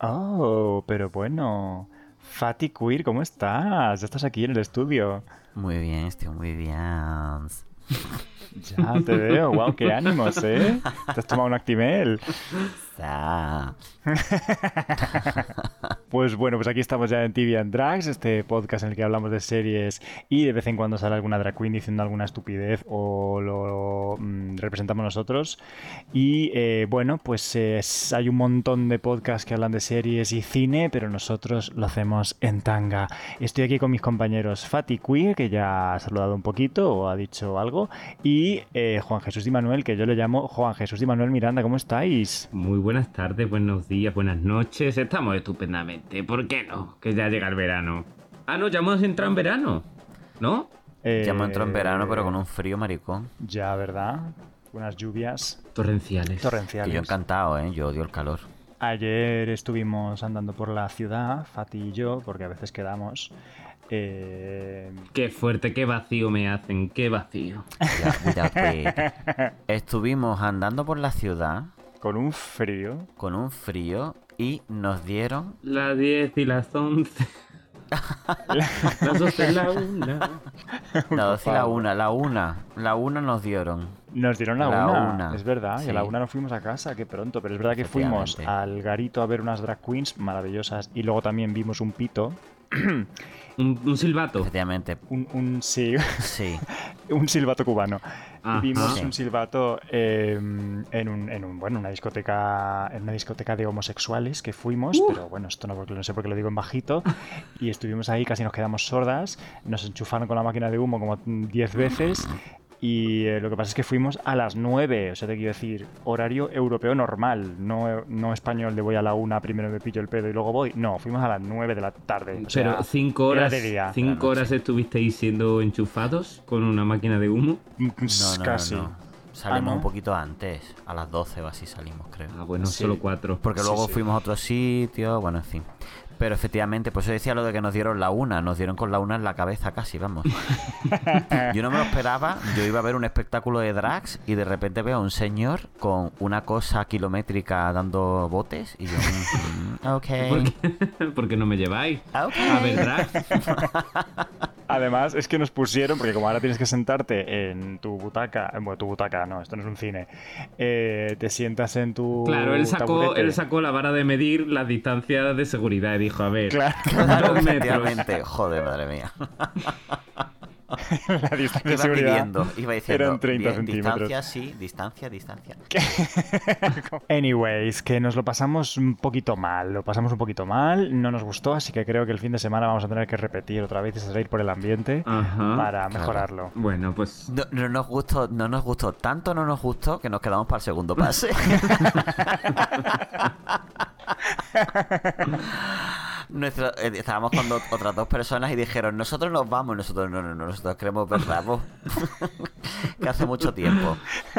Oh, pero bueno. Fatty Queer, ¿cómo estás? Ya estás aquí en el estudio. Muy bien, estoy muy bien. Ya te veo, wow, qué ánimos, ¿eh? Te has tomado un Actimel. Pues bueno, pues aquí estamos ya en TV and Drags, este podcast en el que hablamos de series y de vez en cuando sale alguna drag queen diciendo alguna estupidez o lo mm, representamos nosotros. Y eh, bueno, pues eh, es- hay un montón de podcasts que hablan de series y cine, pero nosotros lo hacemos en tanga. Estoy aquí con mis compañeros Fati Queer, que ya ha saludado un poquito o ha dicho algo, y eh, Juan Jesús Di Manuel, que yo le llamo Juan Jesús Di Manuel Miranda. ¿Cómo estáis? Muy buenas tardes, buenos días, buenas noches. Estamos estupendamente. ¿Por qué no? Que ya llega el verano. Ah, no, ya hemos entrado en verano. ¿No? Eh, Ya hemos entrado en verano, pero con un frío maricón. Ya, ¿verdad? Unas lluvias Torrenciales. Que torrenciales. yo encantado, ¿eh? Yo odio el calor. Ayer estuvimos andando por la ciudad, Fati y yo, porque a veces quedamos. eh, Qué fuerte, qué vacío me hacen, qué vacío. Ya, wait. Estuvimos andando por la ciudad con un frío. con un frío y nos dieron Las 10 y las 11. las 12 y la 1. la 12 y la favor. una, la una, la una nos dieron. Nos dieron la, La una, una, es verdad, y a la sí. una nos fuimos a casa, que pronto, pero es verdad que fuimos al garito a ver unas drag queens maravillosas y luego también vimos un pito, Un, un silbato. Efectivamente, un, un sí, sí. un silbato cubano. Ajá. Vimos Sí. un silbato eh, en, un, en un- bueno, una discoteca, en una discoteca de homosexuales que fuimos, pero bueno, esto no, no sé por qué lo digo en bajito. Y estuvimos ahí, casi nos quedamos sordas, nos enchufaron con la máquina de humo como 10 veces. Y eh, lo que pasa es que fuimos a las 9, o sea, te quiero decir, horario europeo normal, no, no español de voy a la una, primero me pillo el pedo y luego voy. No, fuimos a las 9 de la tarde. o sea, Pero 5 era horas, de día. cinco horas estuvisteis siendo enchufados con una máquina de humo. Mm, No, no, casi. no, no. Salimos Ah, ¿no? un poquito antes, a las 12 o así salimos, creo. Ah, bueno, Sí. solo 4. Porque Sí, luego sí. fuimos a otro sitio, bueno, en fin. Pero efectivamente, por eso decía lo de que nos dieron la una, nos dieron con la una en la cabeza casi, vamos. yo no me lo esperaba, yo iba a ver un espectáculo de drags y de repente veo a un señor con una cosa kilométrica dando botes y yo, mm, ok. ¿Por qué? Porque no me lleváis. Ok. A ver, drag. Además, es que nos pusieron, porque como ahora tienes que sentarte en tu butaca, bueno, tu butaca, no, esto no es un cine, eh, te sientas en tu. Claro, él sacó, taburete. él sacó la vara de medir las distancias de seguridad y dijo, a ver, Claro, Claro, dos metros. efectivamente. Joder, madre mía. la distancia de Iba seguridad. pidiendo, iba diciendo. Eran 30 bien, centímetros. Distancia, sí, distancia, distancia. Anyways, que nos lo pasamos un poquito mal, lo pasamos un poquito mal, no nos gustó, así que creo que el fin de semana vamos a tener que repetir otra vez y salir por el ambiente Ajá. para claro. mejorarlo. Bueno, pues No, no nos gustó, no nos gustó, tanto no nos gustó que nos quedamos para el segundo pase. Nuestro- eh, estábamos con do- otras dos personas y dijeron, nosotros nos vamos, nosotros no, no, no, nosotros queremos ver Ramos. que hace mucho tiempo.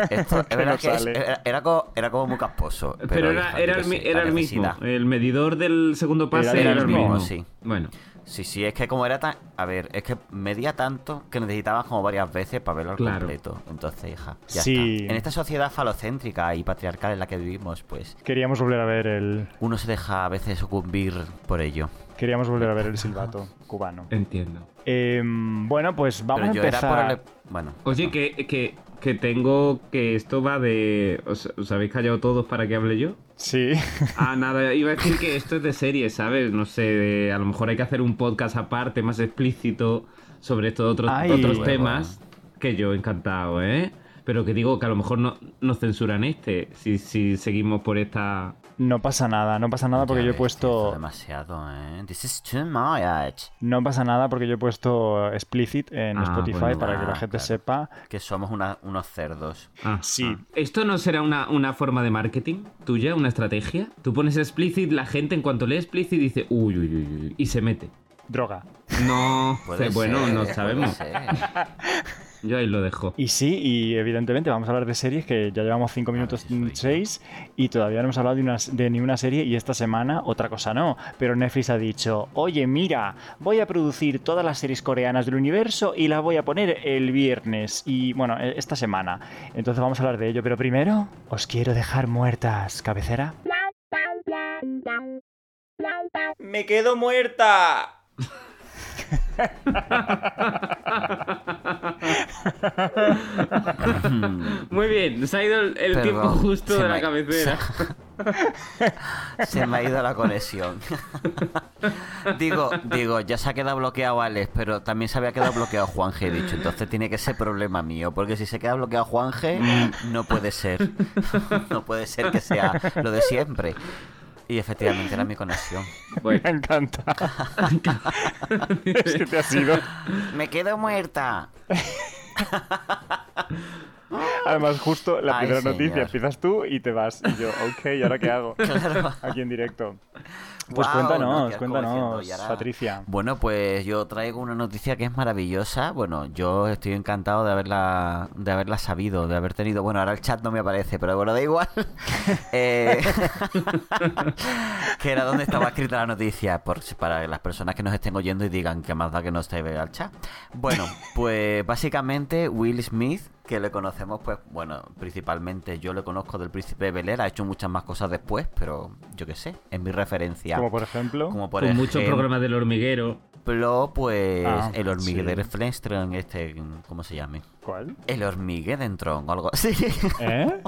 Esto, es Que verdad no que es- sale. era, era como, era como muy casposo. Pero, Pero, era, hija, era el, sé, era el mismo. El medidor del segundo pase Era era, el el mismo, mismo. sí. Bueno, Sí, sí, es que como era tan... A ver, es que medía tanto que necesitabas como varias veces para verlo al Claro. completo. Entonces, hija, ya Sí. está. En esta sociedad falocéntrica y patriarcal en la que vivimos, pues Queríamos volver a ver el. uno se deja a veces sucumbir por ello. Queríamos volver a ver el silbato cubano. entiendo. Em, bueno, pues vamos Pero a empezar. era por el... Bueno. Oye, no. que, que, que tengo que esto va de... ¿Os, os habéis callado todos para que hable yo? Sí. Ah, nada, iba a decir que esto es de serie, ¿sabes? No sé, de- a lo mejor hay que hacer un podcast aparte, más explícito, sobre estos otros, Ay. otros Bueno, temas. Que yo encantado, ¿eh? Pero que digo que a lo mejor no, nos censuran este, si, si seguimos por esta... No pasa nada, no pasa nada porque yo he puesto. esto demasiado, ¿eh? This is too much. No pasa nada porque yo he puesto explicit en Ah, Spotify bueno. para que la Ah, gente claro. sepa. Que somos una- unos cerdos. Ah, Sí. ah. ¿Esto no será una, una forma de marketing tuya, una estrategia? Tú pones explicit, la gente en cuanto lee explicit dice, uy, uy, uy, uy, y se mete. Droga. No, bueno, no puede sabemos. Yo ahí lo dejo. Y sí, y evidentemente vamos a hablar de series que ya llevamos 5 minutos sí, soy. 6 y todavía no hemos hablado de, una, de ni una serie y esta semana otra cosa no. Pero Netflix ha dicho, oye mira, voy a producir todas las series coreanas del universo y las voy a poner el viernes y bueno, e- esta semana. Entonces vamos a hablar de ello, pero primero os quiero dejar muertas, cabecera. Me quedo muerta. Muy bien, se ha ido el, tiempo justo de la cabecera. Se me ha ido la conexión. digo, digo, ya se ha quedado bloqueado Alex, pero también se había quedado bloqueado Juanje, he dicho. Entonces tiene que ser problema mío, porque si se queda bloqueado Juanje, no puede ser. no puede ser que sea lo de siempre. Y efectivamente era mi conexión. Bueno, Me encanta. es que te has ido. ¡Me quedo muerta! Además, justo la Ay, primera señor. noticia empiezas tú y te vas. Y yo, ok, ¿y ahora qué hago? Claro. Aquí en directo. Pues cuéntanos, no, cuéntanos, Patricia. Bueno, pues yo traigo una noticia que es maravillosa. Bueno, yo estoy encantado de haberla, de haberla sabido, de haber tenido. Bueno, ahora el chat no me aparece, pero bueno, da igual. Eh, que era donde estaba escrita la noticia, por para las personas que nos estén oyendo y digan que más da que no esté al chat. Bueno, pues básicamente Will Smith, que le conocemos, pues bueno, principalmente yo le conozco del Príncipe de Bel Air, ha hecho muchas más cosas después, pero yo qué sé, es mi referencia. Como por ejemplo. Como por con muchos programas del hormiguero. pues Ah, el hormiguero sí. Flintstone, este, ¿cómo se llame? ¿Cuál? El hormiguero o algo así. ¿Eh?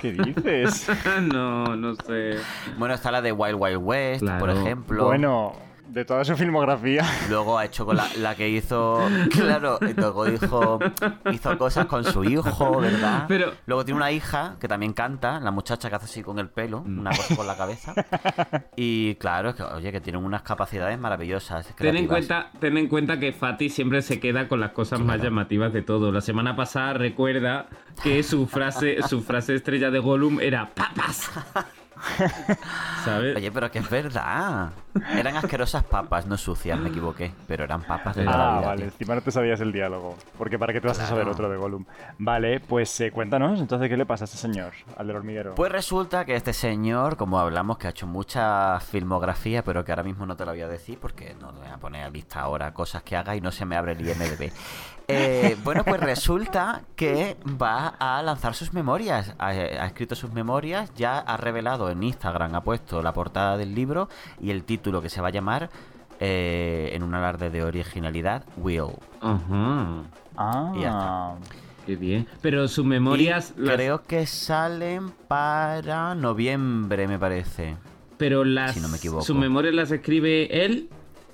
¿Qué dices? no, no sé. bueno, está la de Wild Wild West, por ejemplo. Bueno, de toda su filmografía. Luego ha hecho con la, la que hizo. Claro, luego hizo, hizo cosas con su hijo, ¿verdad? Pero- Luego tiene una hija que también canta, la muchacha que hace así con el pelo, Mm. una cosa con la cabeza. Y claro, es que, oye, que tienen unas capacidades maravillosas. Ten en, cuenta, ten en cuenta que Fati siempre se queda con las cosas más llamativas de todo. La semana pasada recuerda que su frase, su frase estrella de Gollum era ¡Papas! ¿Sabes? Oye, pero que es verdad. Eran asquerosas papas, no sucias, me equivoqué. Pero eran papas de toda la Ah, vida. vale, tío. encima no te sabías el diálogo. Porque para qué te vas a saber otro de Gollum. Vale, pues eh, cuéntanos, entonces, ¿qué le pasa a este señor, al del hormiguero? Pues resulta que este señor, como hablamos, que ha hecho mucha filmografía, pero que ahora mismo no te lo voy a decir porque no te voy a poner a lista ahora cosas que haga y no se me abre el IMDB. Eh, bueno, pues resulta que va a lanzar sus memorias. Ha, ha escrito sus memorias, ya ha revelado en Instagram, ha puesto la portada del libro y el título que se va a llamar, eh, en un alarde de originalidad, Will. Ajá. Ah, y ya está. Qué bien. Pero sus memorias. Las- Creo que salen para noviembre, me parece. Pero las. si no me equivoco. ¿Sus memorias las escribe él?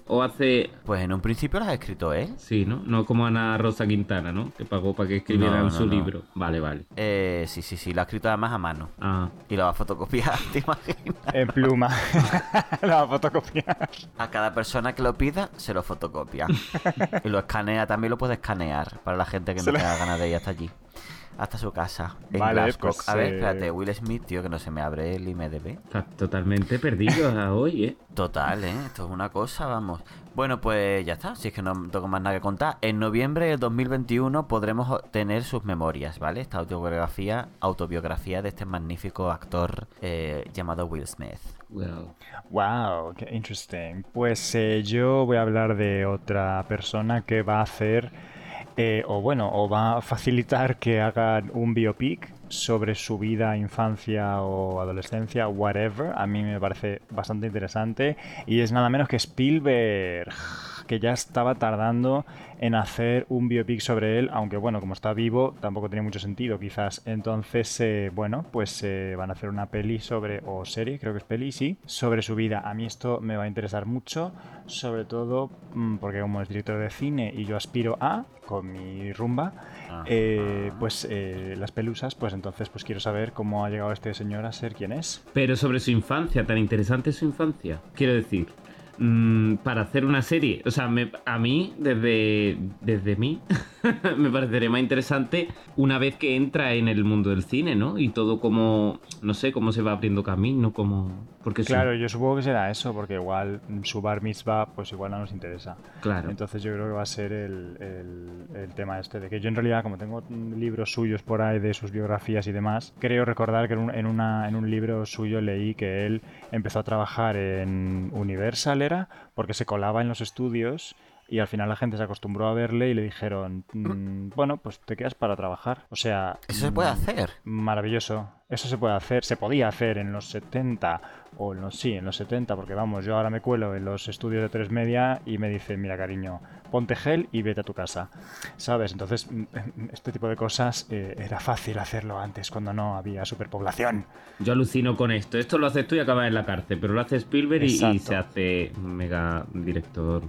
¿O hace.? Pues en un principio las ha escrito él. Sí, ¿no? No como Ana Rosa Quintana, ¿no? Que pagó para que escribieran No, no, su no. libro. Vale, vale. Eh, sí, sí, sí, lo ha escrito además a mano. Ah. Y lo va a fotocopiar, ¿te imaginas? en pluma. la va a fotocopiar. A cada persona que lo pida, se lo fotocopia. Y lo escanea, también lo puede escanear para la gente que Se no tenga ganas de ir hasta allí. Hasta su casa, en Vale, Glasgow. pues, a ver, eh, espérate, Will Smith, tío, que no se me abre el IMDB. Está totalmente perdido a hoy, ¿eh? Total, ¿eh? Esto es una cosa, vamos. Bueno, pues ya está, si es que no tengo más nada que contar. En noviembre del 2021 podremos tener sus memorias, ¿vale? Esta autobiografía, autobiografía de este magnífico actor eh, llamado Will Smith. Wow. Wow, qué interesting. Pues eh, yo voy a hablar de otra persona que va a hacer, eh, o bueno, o va a facilitar que hagan un biopic sobre su vida, infancia o adolescencia, whatever. A mí me parece bastante interesante. Y es nada menos que Spielberg, que ya estaba tardando en hacer un biopic sobre él, aunque bueno, como está vivo, tampoco tiene mucho sentido quizás. Entonces, eh, bueno, pues eh, van a hacer una peli sobre, o serie, creo que es peli, sí, sobre su vida. A mí esto me va a interesar mucho, sobre todo mm, porque como es director de cine y yo aspiro a, con mi rumba, Ajá. eh, pues las pelusas, pues entonces pues quiero saber cómo ha llegado este señor a ser quien es. Pero sobre su infancia, tan interesante su infancia. Quiero decir, mm, para hacer una serie, o sea, me- a mí, desde, desde mí, me parecería más interesante una vez que entra en el mundo del cine, ¿no? Y todo como, no sé, cómo se va abriendo camino, como... Porque Claro, yo supongo que será eso, porque igual su bar mitzvah, pues igual no nos interesa. claro. Entonces yo creo que va a ser el, el- el tema este, de que yo en realidad, como tengo libros suyos por ahí de sus biografías y demás, creo recordar que en un, en una, en un libro suyo leí que él empezó a trabajar en Universal, ¿era? Porque se colaba en los estudios y al final la gente se acostumbró a verle y le dijeron, "Mm, bueno, pues te quedas para trabajar. O sea... Eso se puede mm, hacer. Maravilloso. Eso se puede hacer, se podía hacer en los 70 o en los sí, en los 70, porque vamos, yo ahora me cuelo en los estudios de tres media y me dicen, mira cariño, ponte gel y vete a tu casa. ¿Sabes? Entonces, mm, este tipo de cosas eh, era fácil hacerlo antes, cuando no había superpoblación. Yo alucino con esto. Esto lo haces tú y acabas en la cárcel, pero lo hace Spielberg y, se hace mega director.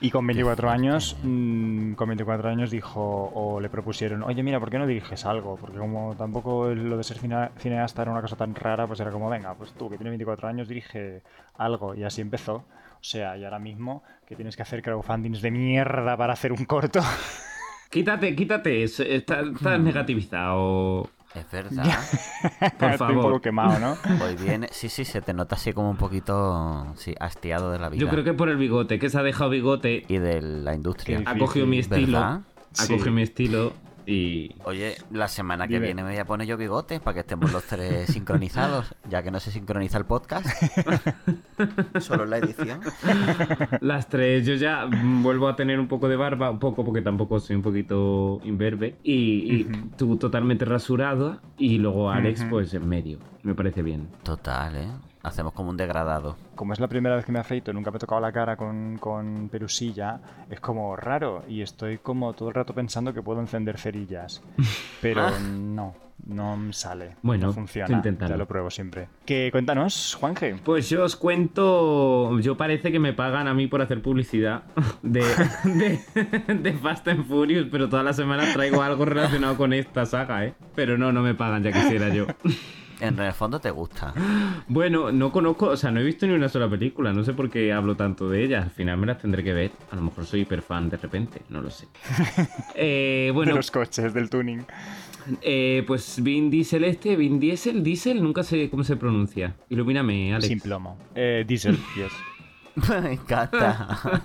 Y con 24 fuerte. años, mm, con 24 años dijo, o le propusieron, oye, mira, ¿por qué no diriges algo? Porque como tampoco lo de ser cine- cineasta era una cosa tan rara, pues era como, venga, pues tú que tienes 24 años dirige algo. Y así empezó. O sea, y ahora mismo que tienes que hacer crowdfundings de mierda para hacer un corto. Quítate, quítate eso. Estás, Mm. negativizado. Es verdad. Por Estoy un poco quemado, ¿no? Hoy viene, sí, sí, se te nota así como un poquito, sí, hastiado de la vida. Yo creo que por el bigote, que se ha dejado bigote, Y de la industria. Ha cogido mi estilo. ¿verdad? Ha Sí. cogido mi estilo y. Oye, la semana que Dime. viene me voy a poner yo bigote para que estemos los tres sincronizados, ya que no se sincroniza el podcast. Solo en la edición. Las tres, yo ya vuelvo a tener un poco de barba, un poco porque tampoco soy un poquito imberbe. Y, tú totalmente rasurado y luego Alex pues en medio. Me parece bien. Total, ¿eh? Hacemos como un degradado. Como es la primera vez que me afeito, nunca me he tocado la cara con, con perusilla, es como raro y estoy como todo el rato pensando que puedo encender cerillas. Pero no, no me sale. Bueno, no funciona. Ya lo pruebo siempre. Que cuéntanos, Juanje. Pues yo os cuento, yo parece que me pagan a mí por hacer publicidad de, de, de Fast and Furious, pero todas las semanas traigo algo relacionado con esta saga, ¿eh? Pero no, no me pagan, ya quisiera yo. En el fondo te gusta. Bueno, no conozco, o sea, no he visto ni una sola película, no sé por qué hablo tanto de ellas, al final me las tendré que ver, a lo mejor soy hiper fan de repente, no lo sé. Eh, bueno, de los coches, del tuning. eh, pues Vin Diesel este, Vin Diesel, Diesel, nunca sé cómo se pronuncia. Ilumíname, Alex. Sin plomo. Eh, diesel, yes. Me encanta.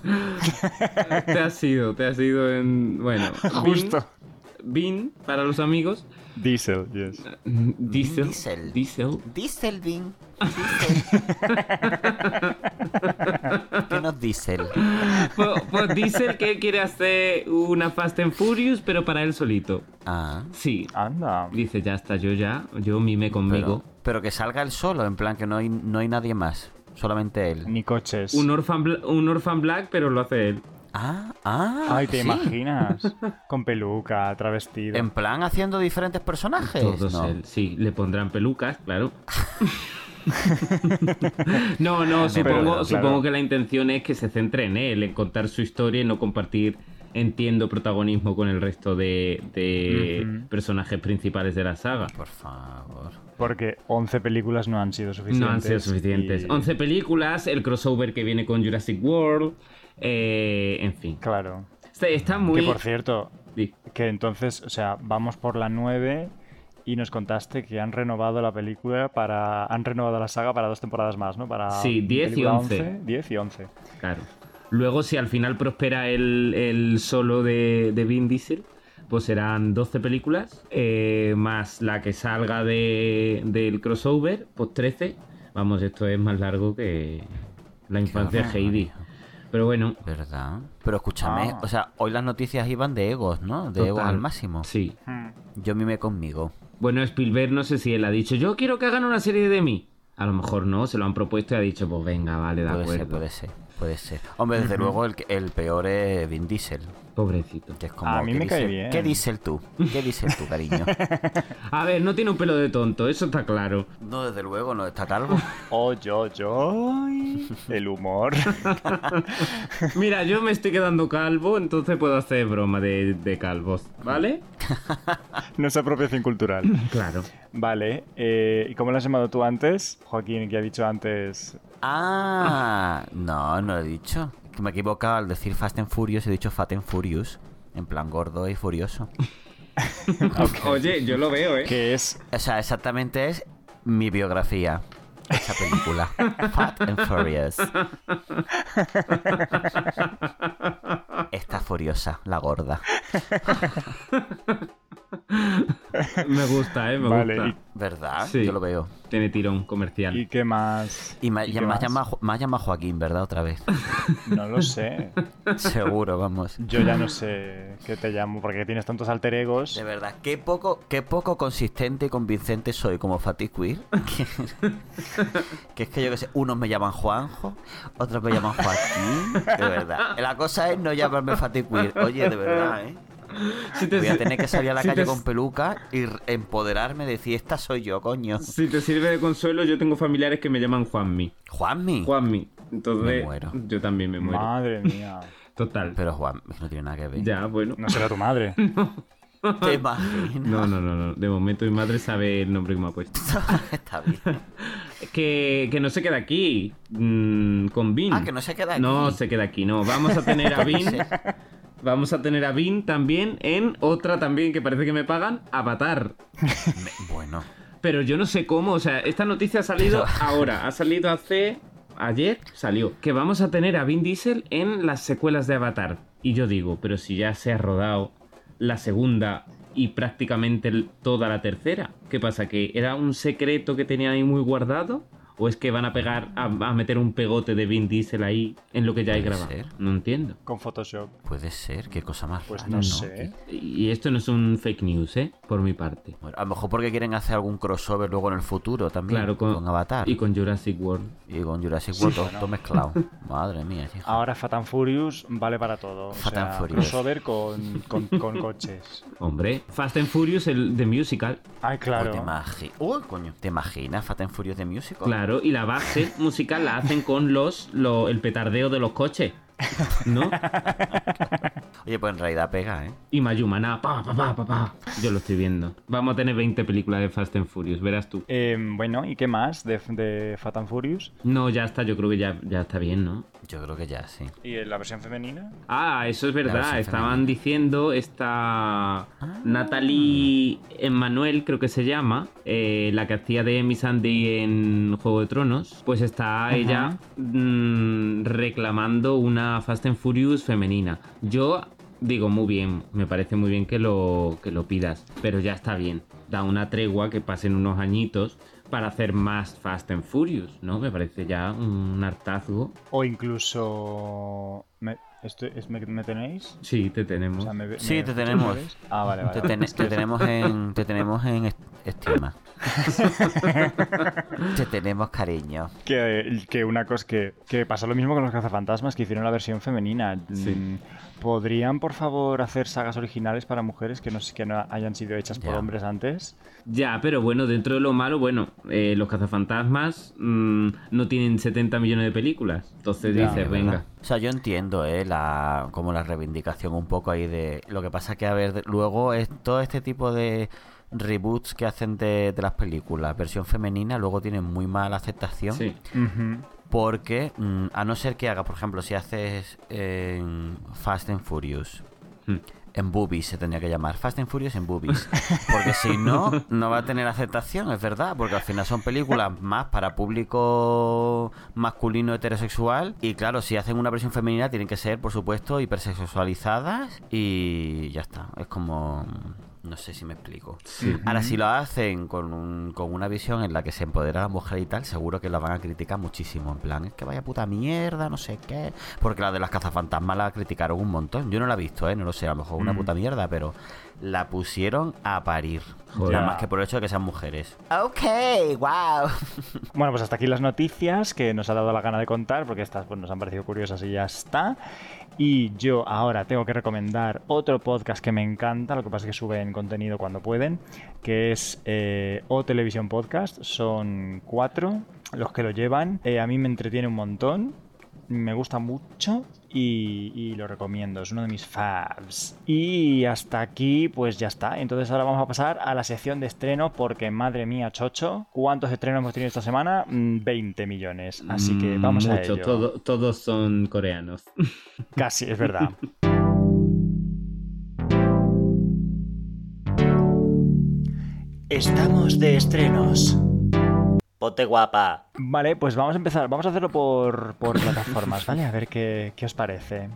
Te has ido, te has ido en... Bueno, Justo. Vin, para los amigos. Diesel, yes. Diesel. Diesel. Diesel. Dieselvin. Diesel. ¿Qué nos diesel? Pues, pues Diesel que quiere hacer una Fast and Furious, pero para él solito. Ah. Sí. Anda. Dice, ya está, yo ya, yo mime conmigo. Pero, pero que salga él solo, en plan que no hay, no hay nadie más. Solamente él. Ni coches. Un Orphan, un Orphan Black, pero lo hace él. Ah, ah. Ay, ¿te ¿sí? imaginas? Con peluca, travestido. En plan haciendo diferentes personajes. Todos No. él. Sí, le pondrán pelucas, claro. no, no, Pero, supongo, claro. supongo que la intención es que se centre en él, en contar su historia y no compartir, entiendo, protagonismo con el resto de, personajes principales de la saga. Por favor. Porque 11 películas no han sido suficientes. No han sido suficientes. y- 11 películas, el crossover que viene con Jurassic World, eh, en fin. Claro. Está, está muy... Que por cierto, que entonces, o sea, vamos por la 9 y nos contaste que han renovado la película para. Han renovado la saga para dos temporadas más, ¿no? Para Sí, 10 y película 11. 10 y 11. Claro. Luego, si al final prospera el, el solo de, de Vin Diesel, pues serán 12 películas, eh, más la que salga de, del crossover, pues 13. Vamos, esto es más largo que la infancia de Heidi. Pero bueno, ¿Verdad? Pero escúchame, Ah. o sea, hoy las noticias iban de egos, ¿no? De egos al máximo. Sí. Yo mime conmigo. Bueno, Spielberg no sé si él ha dicho, yo quiero que hagan una serie de mí. A lo mejor no, se lo han propuesto y ha dicho, pues venga, vale, de Puede acuerdo. ser, puede ser, puede ser. Hombre, desde luego el, peor es Vin Diesel. Pobrecito. Que es como, A mí ¿qué me cae dice- bien. ¿Qué dices tú? ¿Qué dices tú, cariño? A ver, no tiene un pelo de tonto, eso está claro. No, desde luego, no está calvo. Oh, yo, yo. El humor. Mira, yo me estoy quedando calvo, entonces puedo hacer broma de, de calvos, ¿vale? no es apropiación cultural. Claro. Vale. eh, ¿Y cómo lo has llamado tú antes? Joaquín, que ha dicho antes. Ah, no, no lo he dicho. Que me he equivocado al decir Fast and Furious, he dicho Fat and Furious. En plan gordo y furioso. Oye, yo lo veo, ¿eh? Que es. O sea, exactamente es mi biografía. Esa película. Fat and Furious. Está furiosa, la gorda. Me gusta, ¿eh? Me Vale. gusta. ¿y ¿Verdad? Sí. Yo lo veo. Tiene tirón comercial. ¿Y qué más? Y me, ¿Y ya qué me, has más? llamado, llamado Joaquín, ¿verdad? Otra vez. No lo sé. Seguro, vamos. Yo ya no sé qué te llamo, porque tienes tantos alter egos. De verdad, qué poco, qué poco consistente y convincente soy como Fatih Queer. Que, que es que yo que sé, unos me llaman Juanjo, otros me llaman Joaquín. De verdad. La cosa es no llamarme Fatih Queer. Oye, de verdad, ¿eh? Si te, Voy a tener que salir a la si calle te- con peluca y empoderarme, decir, esta soy yo, coño. Si te sirve de consuelo, yo tengo familiares que me llaman Juanmi. Juanmi. Juanmi. Entonces, Me muero. yo también me muero. Madre mía. Total. Pero Juan, no tiene nada que ver. Ya, bueno. No será tu madre. ¿Te imaginas? No, no, no, no. De momento mi madre sabe el nombre que me ha puesto. Está bien. Que, que no se queda aquí. mm, con Vin. Ah, que no se queda aquí. No se queda aquí, no. Vamos a tener a Vin. Vamos a tener a Vin también en otra también que parece que me pagan, Avatar. Bueno. Pero yo no sé cómo, o sea, esta noticia ha salido ahora, ha salido hace... Ayer salió que vamos a tener a Vin Diesel en las secuelas de Avatar. Y yo digo, pero si ya se ha rodado la segunda y prácticamente toda la tercera. ¿Qué pasa? ¿Que era un secreto que tenían ahí muy guardado? ¿O es que van a pegar, a, a meter un pegote de Vin Diesel ahí en lo que ya hay grabado? ser. No entiendo. Con Photoshop. Puede ser, qué cosa más Pues rara, no sé. Y esto no es un fake news, ¿eh? Por mi parte. Bueno, a lo mejor porque quieren hacer algún crossover luego en el futuro también. Claro, con, Avatar. Y con Jurassic World. Y con Jurassic World, todo, todo mezclado. Madre mía, hijo. Ahora Fat and Furious vale para todo. O Fat sea, and Furious. crossover con, con, con coches. Hombre, Fast and Furious, el de musical. Ay, claro. ¿Te, imagi- Uy, coño. ¿Te imaginas Fat and Furious de Musical? Claro, y la base musical la hacen con los, lo- el petardeo de los coches. ¿No? Oye, pues en realidad pega, ¿eh? Y Mayumana, pa, pa, pa, pa, pa. Yo lo estoy viendo. Vamos a tener 20 películas de Fast and Furious, verás tú. Eh, bueno, ¿y qué más de, de Fat and Furious? No, ya está, yo creo que ya, ya está bien, ¿no? Yo creo que ya, sí. ¿Y en la versión femenina? Ah, eso es verdad. Estaban femenina. diciendo esta Natalie Emmanuel, creo que se llama, eh, la que hacía de Amy Sandy en Juego de Tronos, pues está ella mm, reclamando una Fast and Furious femenina. Yo digo muy bien, me parece muy bien que lo, que lo pidas, pero ya está bien. Da una tregua que pasen unos añitos para hacer más Fast and Furious, ¿no? Me parece ya un hartazgo. O incluso... ¿Me, esto, es, me, me tenéis? Sí, te O tenemos. sea, ¿me- Sí, te tenemos. Ah, vale, vale. Te, ten- te tenemos en, te tenemos en est- estima. te tenemos cariño. Que, que una cosa que, que pasa lo mismo con los cazafantasmas que hicieron la versión femenina. Sí. Mm, ¿Podrían, por favor, hacer sagas originales para mujeres que no, que no hayan sido hechas por Ya. hombres antes? Ya, pero bueno, dentro de lo malo, bueno, eh, los cazafantasmas mm, no tienen 70 millones de películas. Entonces Ya, dices, Es venga. O sea, yo entiendo, ¿eh? La, como la reivindicación un poco ahí de... Lo que pasa que, a ver, luego es todo este tipo de reboots que hacen de, de las películas, versión femenina, luego tienen muy mala aceptación. Sí. Porque, mm, a no ser que haga, por ejemplo, si haces en Fast and Furious, Hmm. en Boobies se tendría que llamar, Fast and Furious en Boobies. Porque si no, no va a tener aceptación, es verdad, porque al final son películas más para público masculino heterosexual. Y claro, si hacen una versión femenina, tienen que ser, por supuesto, hipersexualizadas y ya está. Es como. No sé si me explico. Sí. Ahora, si lo hacen con, un- con una visión en la que se empodera a la mujer y tal, seguro que la van a criticar muchísimo. En plan, es que vaya puta mierda, no sé qué. Porque la de las cazafantasmas la criticaron un montón. Yo no la he visto, ¿eh? No lo sé, a lo mejor una Mm. puta mierda, pero la pusieron a parir. Joder. Nada más que por el hecho de que sean mujeres. Ok, wow. Bueno, pues hasta aquí las noticias que nos ha dado la gana de contar, porque estas pues, nos han parecido curiosas y ya está. Y yo ahora tengo que recomendar otro podcast que me encanta, lo que pasa es que suben contenido cuando pueden, que es eh, O Televisión Podcast. Son cuatro los que lo llevan. Eh, a mí me entretiene un montón, me gusta mucho y, y lo recomiendo, es uno de mis faves. Y hasta aquí, pues ya está. Entonces ahora vamos a pasar a la sección de estreno porque, madre mía, Chocho, ¿cuántos estrenos hemos tenido esta semana? Mm, 20 millones. Así que Mm, vamos a ello. todo- todos son coreanos. Casi, es verdad. Estamos de estrenos. Ponte guapa. Vale, pues vamos a empezar. Vamos a hacerlo por, por plataformas, ¿vale? A ver qué, qué os parece.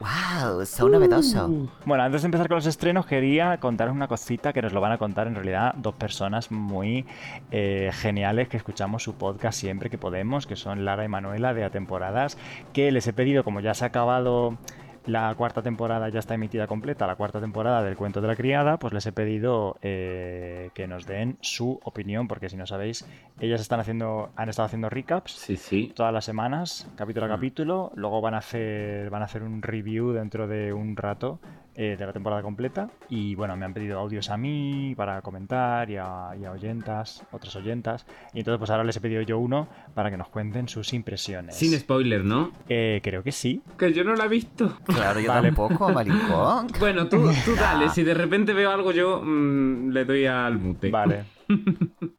¡Wow! ¡Son novedoso! Bueno, antes de empezar con los estrenos, quería contaros una cosita que nos lo van a contar en realidad dos personas muy eh, geniales que escuchamos su podcast siempre que podemos, que son Lara y Manuela de A Temporadas, que les he pedido, como ya se ha acabado la cuarta temporada ya está emitida completa, la cuarta temporada del cuento de la criada, pues les he pedido eh, que nos den su opinión, porque si no sabéis, ellas están haciendo, han estado haciendo recaps Sí, sí. todas las semanas, capítulo a capítulo, luego van a hacer, van a hacer un review dentro de un rato eh, de la temporada completa y bueno, me han pedido audios a mí para comentar y a, y a oyentas, otras oyentas, y entonces pues ahora les he pedido yo uno para que nos cuenten sus impresiones. Sin spoiler, ¿no? Eh, creo que sí. Que yo no la he visto. Claro, yo Vale. tampoco, maricón. Bueno, tú, tú dale. Si de repente veo algo, yo mm, le doy al mute. Vale.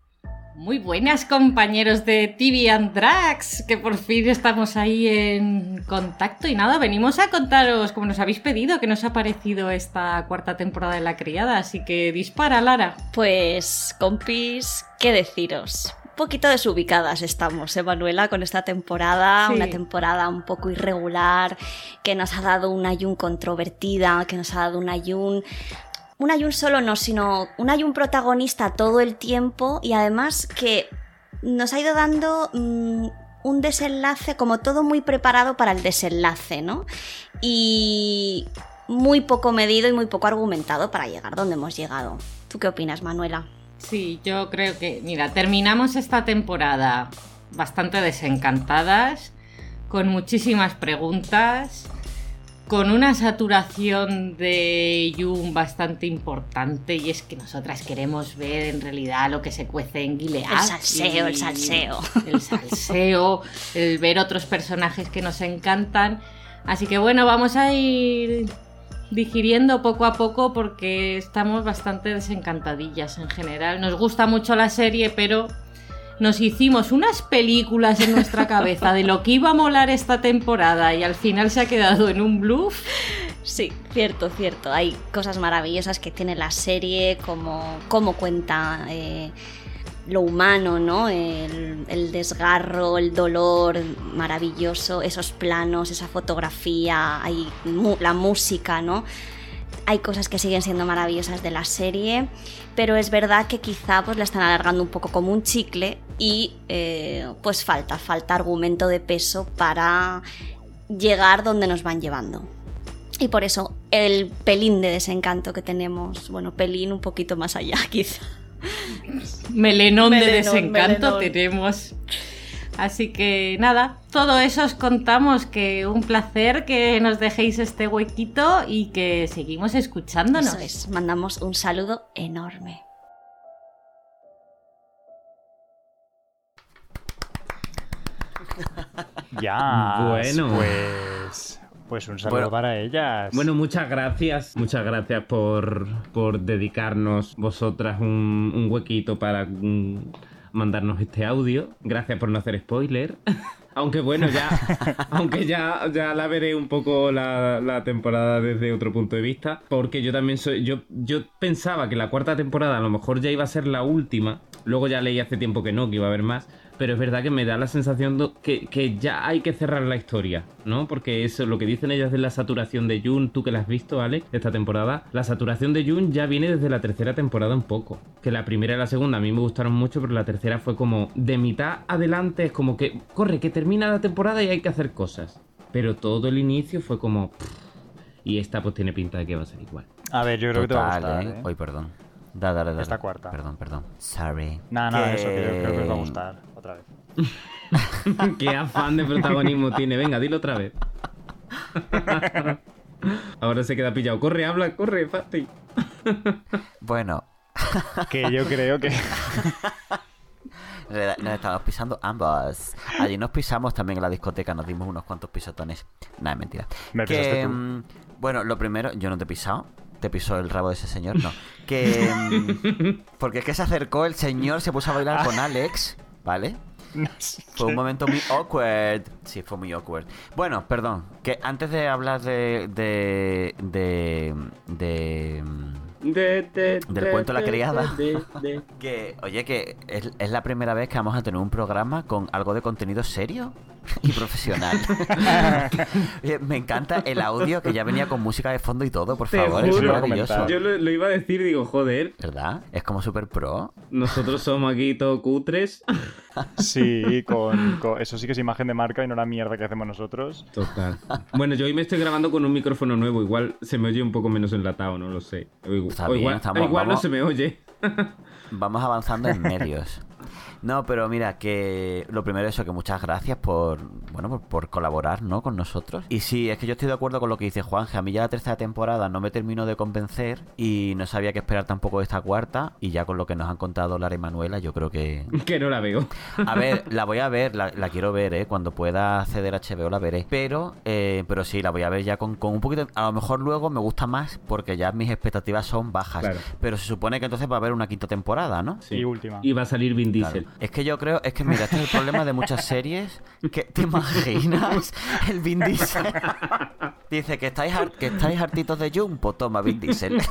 Muy buenas compañeros de TV and Drags, que por fin estamos ahí en contacto y nada, venimos a contaros, como nos habéis pedido, que nos ha parecido esta cuarta temporada de La Criada, así que dispara Lara. Pues, compis, ¿qué deciros? Un poquito desubicadas estamos, ¿eh, Manuela, con esta temporada. Sí. Una temporada un poco irregular, que nos ha dado una Yun controvertida, que nos ha dado una Yun... Una Yun solo no, sino una Yun protagonista todo el tiempo y además que nos ha ido dando mm, un desenlace, como todo muy preparado para el desenlace, ¿no? Y muy poco medido y muy poco argumentado para llegar donde hemos llegado. ¿Tú qué opinas, Manuela? Sí, yo creo que, mira, terminamos esta temporada bastante desencantadas, con muchísimas preguntas, con una saturación de Jung bastante importante y es que nosotras queremos ver en realidad lo que se cuece en Gilead. El salseo, el salseo. El salseo, el ver otros personajes que nos encantan. Así que bueno, vamos a ir digiriendo poco a poco porque estamos bastante desencantadillas en general. Nos gusta mucho la serie, pero nos hicimos unas películas en nuestra cabeza de lo que iba a molar esta temporada y al final se ha quedado en un bluff. Sí, cierto, cierto. Hay cosas maravillosas que tiene la serie, como cómo cuenta eh, lo humano, ¿no? El, el desgarro, el dolor maravilloso, esos planos, esa fotografía, hay la música, ¿no? Hay cosas que siguen siendo maravillosas de la serie, pero es verdad que quizá pues la están alargando un poco como un chicle y eh, pues falta, falta argumento de peso para llegar donde nos van llevando. Y por eso el pelín de desencanto que tenemos, bueno, pelín un poquito más allá quizá. Melenón, de desencanto melenón. tenemos. Así que nada, todo eso os contamos que un placer que nos dejéis este huequito y que seguimos escuchándonos. Eso es, mandamos un saludo enorme. Ya. Bueno. Pues, pues un saludo Bueno. para ellas. Bueno, muchas gracias. Muchas gracias por, por dedicarnos vosotras un, un huequito para mm, mandarnos este audio. Gracias por no hacer spoiler. Aunque bueno, ya, aunque ya, ya la veré un poco la, la temporada desde otro punto de vista. Porque yo también soy. Yo, yo pensaba que la cuarta temporada a lo mejor ya iba a ser la última. Luego ya leí hace tiempo que no, que iba a haber más. Pero es verdad que me da la sensación do- que, que ya hay que cerrar la historia, ¿no? Porque eso, lo que dicen ellas de la saturación de Jun, tú que la has visto, Alex, esta temporada, la saturación de Jun ya viene desde la tercera temporada un poco. Que la primera y la segunda a mí me gustaron mucho, pero la tercera fue como de mitad adelante, es como que, corre, que termina la temporada y hay que hacer cosas. Pero todo el inicio fue como... pff, y esta pues tiene pinta de que va a ser igual. A ver, yo creo que te va a gustar. ¿eh? ¿eh? Hoy, perdón. Da, dale, dale. Esta cuarta. Perdón, perdón. Sorry. Nada, nada, Que- eso, que yo creo que os va a gustar. Otra vez. Qué afán de protagonismo tiene. Venga, dilo otra vez. Ahora se queda pillado. Corre, habla, corre, Fati. Bueno, Que yo creo que. nos estamos pisando ambos. Allí nos pisamos también en la discoteca, nos dimos unos cuantos pisotones. Nada, es mentira. Me pisaste tú. mm, bueno, lo primero, yo no te he pisado. Te pisó el rabo de ese señor, no. Que. mm, porque es que se acercó el señor, se puso a bailar con Alex, ¿vale? Fue un momento muy awkward. Sí, fue muy awkward. Bueno, perdón. Que antes de hablar de. de. de. de, De, de, Del de, cuento La de, criada. de, de. Que, oye, que es, es la primera vez que vamos a tener un programa con algo de contenido serio y profesional. Oye, Me encanta el audio que ya venía con música de fondo y todo, por Te favor, es maravilloso. Yo lo, lo iba a decir, digo, joder, ¿Verdad? Es como super pro. nosotros somos aquí todo cutres. Sí, con, con- eso sí que es imagen de marca y no la mierda que hacemos nosotros. Total. Bueno, yo hoy me estoy grabando con un micrófono nuevo, igual se me oye un poco menos enlatado, no lo sé. O igual, Está o bien, igual- estamos- igual no se me oye. Vamos avanzando en medios. No, pero mira, que lo primero es eso, que muchas gracias por, bueno, por, por colaborar, ¿no? Con nosotros. Y sí, es que yo estoy de acuerdo con lo que dice Juanje. A mí ya la tercera temporada no me terminó de convencer y no sabía qué esperar tampoco de esta cuarta. Y ya con lo que nos han contado Lara y Manuela, yo creo que... Que no la veo. A ver, la voy a ver, la, la quiero ver, ¿eh? Cuando pueda acceder a HBO la veré. Pero, eh, pero sí, la voy a ver ya con, con un poquito... A lo mejor luego me gusta más porque ya mis expectativas son bajas. Claro. Pero se supone que entonces va a haber una quinta temporada, ¿no? Sí. Y última. Y va a salir Vin Claro. Es que yo creo, es que mira, este es el problema de muchas series. Que, ¿Te imaginas? El Vin Diesel. Dice que estáis, har- que estáis hartitos de Jump, pues toma Vin Diesel.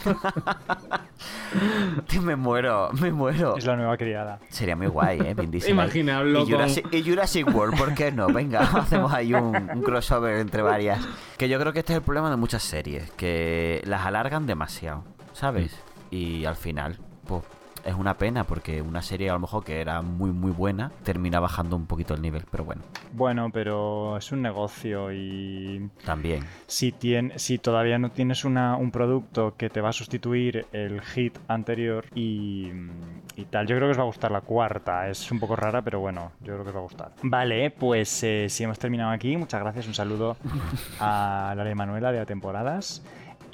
Tío, me muero, me muero. Es la nueva criada. Sería muy guay, ¿eh? Vin Diesel. Imaginarlo y Jurassic, y Jurassic World, ¿por qué no? Venga, hacemos ahí un, un crossover entre varias. Que yo creo que este es el problema de muchas series, que las alargan demasiado, ¿sabes? Y al final, pues es una pena porque una serie a lo mejor que era muy muy buena termina bajando un poquito el nivel, pero bueno, Bueno, pero es un negocio y también. si, tien- si todavía no tienes una- un producto que te va a sustituir el hit anterior y, y tal, yo creo que os va a gustar la cuarta. Es un poco rara, pero bueno, yo creo que os va a gustar. Vale, pues eh, si hemos terminado aquí, muchas gracias. Un saludo a Lara y Manuela de A Temporadas.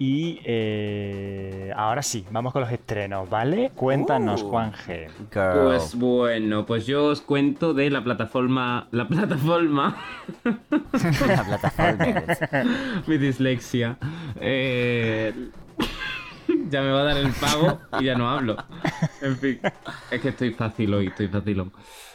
Y eh, ahora sí, vamos con los estrenos, ¿vale? Cuéntanos, Uh. Juan G. Girl. Pues bueno, pues yo os cuento de la plataforma. La plataforma. la plataforma. mi dislexia. Eh, ya me va a dar el pago y ya no hablo. En fin, es que estoy fácil hoy, estoy facilón.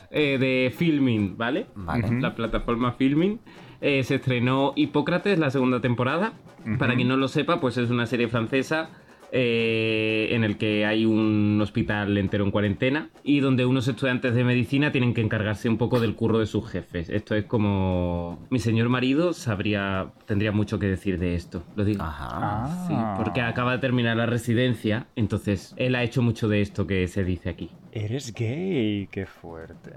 Eh, de Filming, ¿vale? Vale. La plataforma Filming. Eh, se estrenó Hipócrates, la segunda temporada. Para quien no lo sepa, pues es una serie francesa eh, en el que hay un hospital entero en cuarentena y donde unos estudiantes de medicina tienen que encargarse un poco del curro de sus jefes. Esto es como mi señor marido sabría, tendría mucho que decir de esto. Lo digo. Ajá. Ah. Sí, porque acaba de terminar la residencia, entonces él ha hecho mucho de esto que se dice aquí. Eres gay, qué fuerte.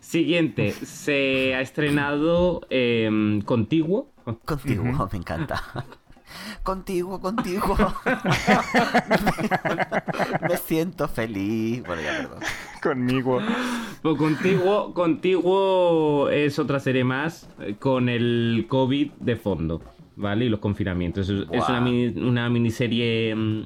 Siguiente, se ha estrenado eh, Contiguo. Contigo, me encanta. Contigo, contigo. me siento feliz. Bueno, ya, perdón. Conmigo. Pues Contiguo, Contiguo es otra serie más eh, con el COVID de fondo, ¿vale? Y los confinamientos. Es, una, mini- una miniserie mm,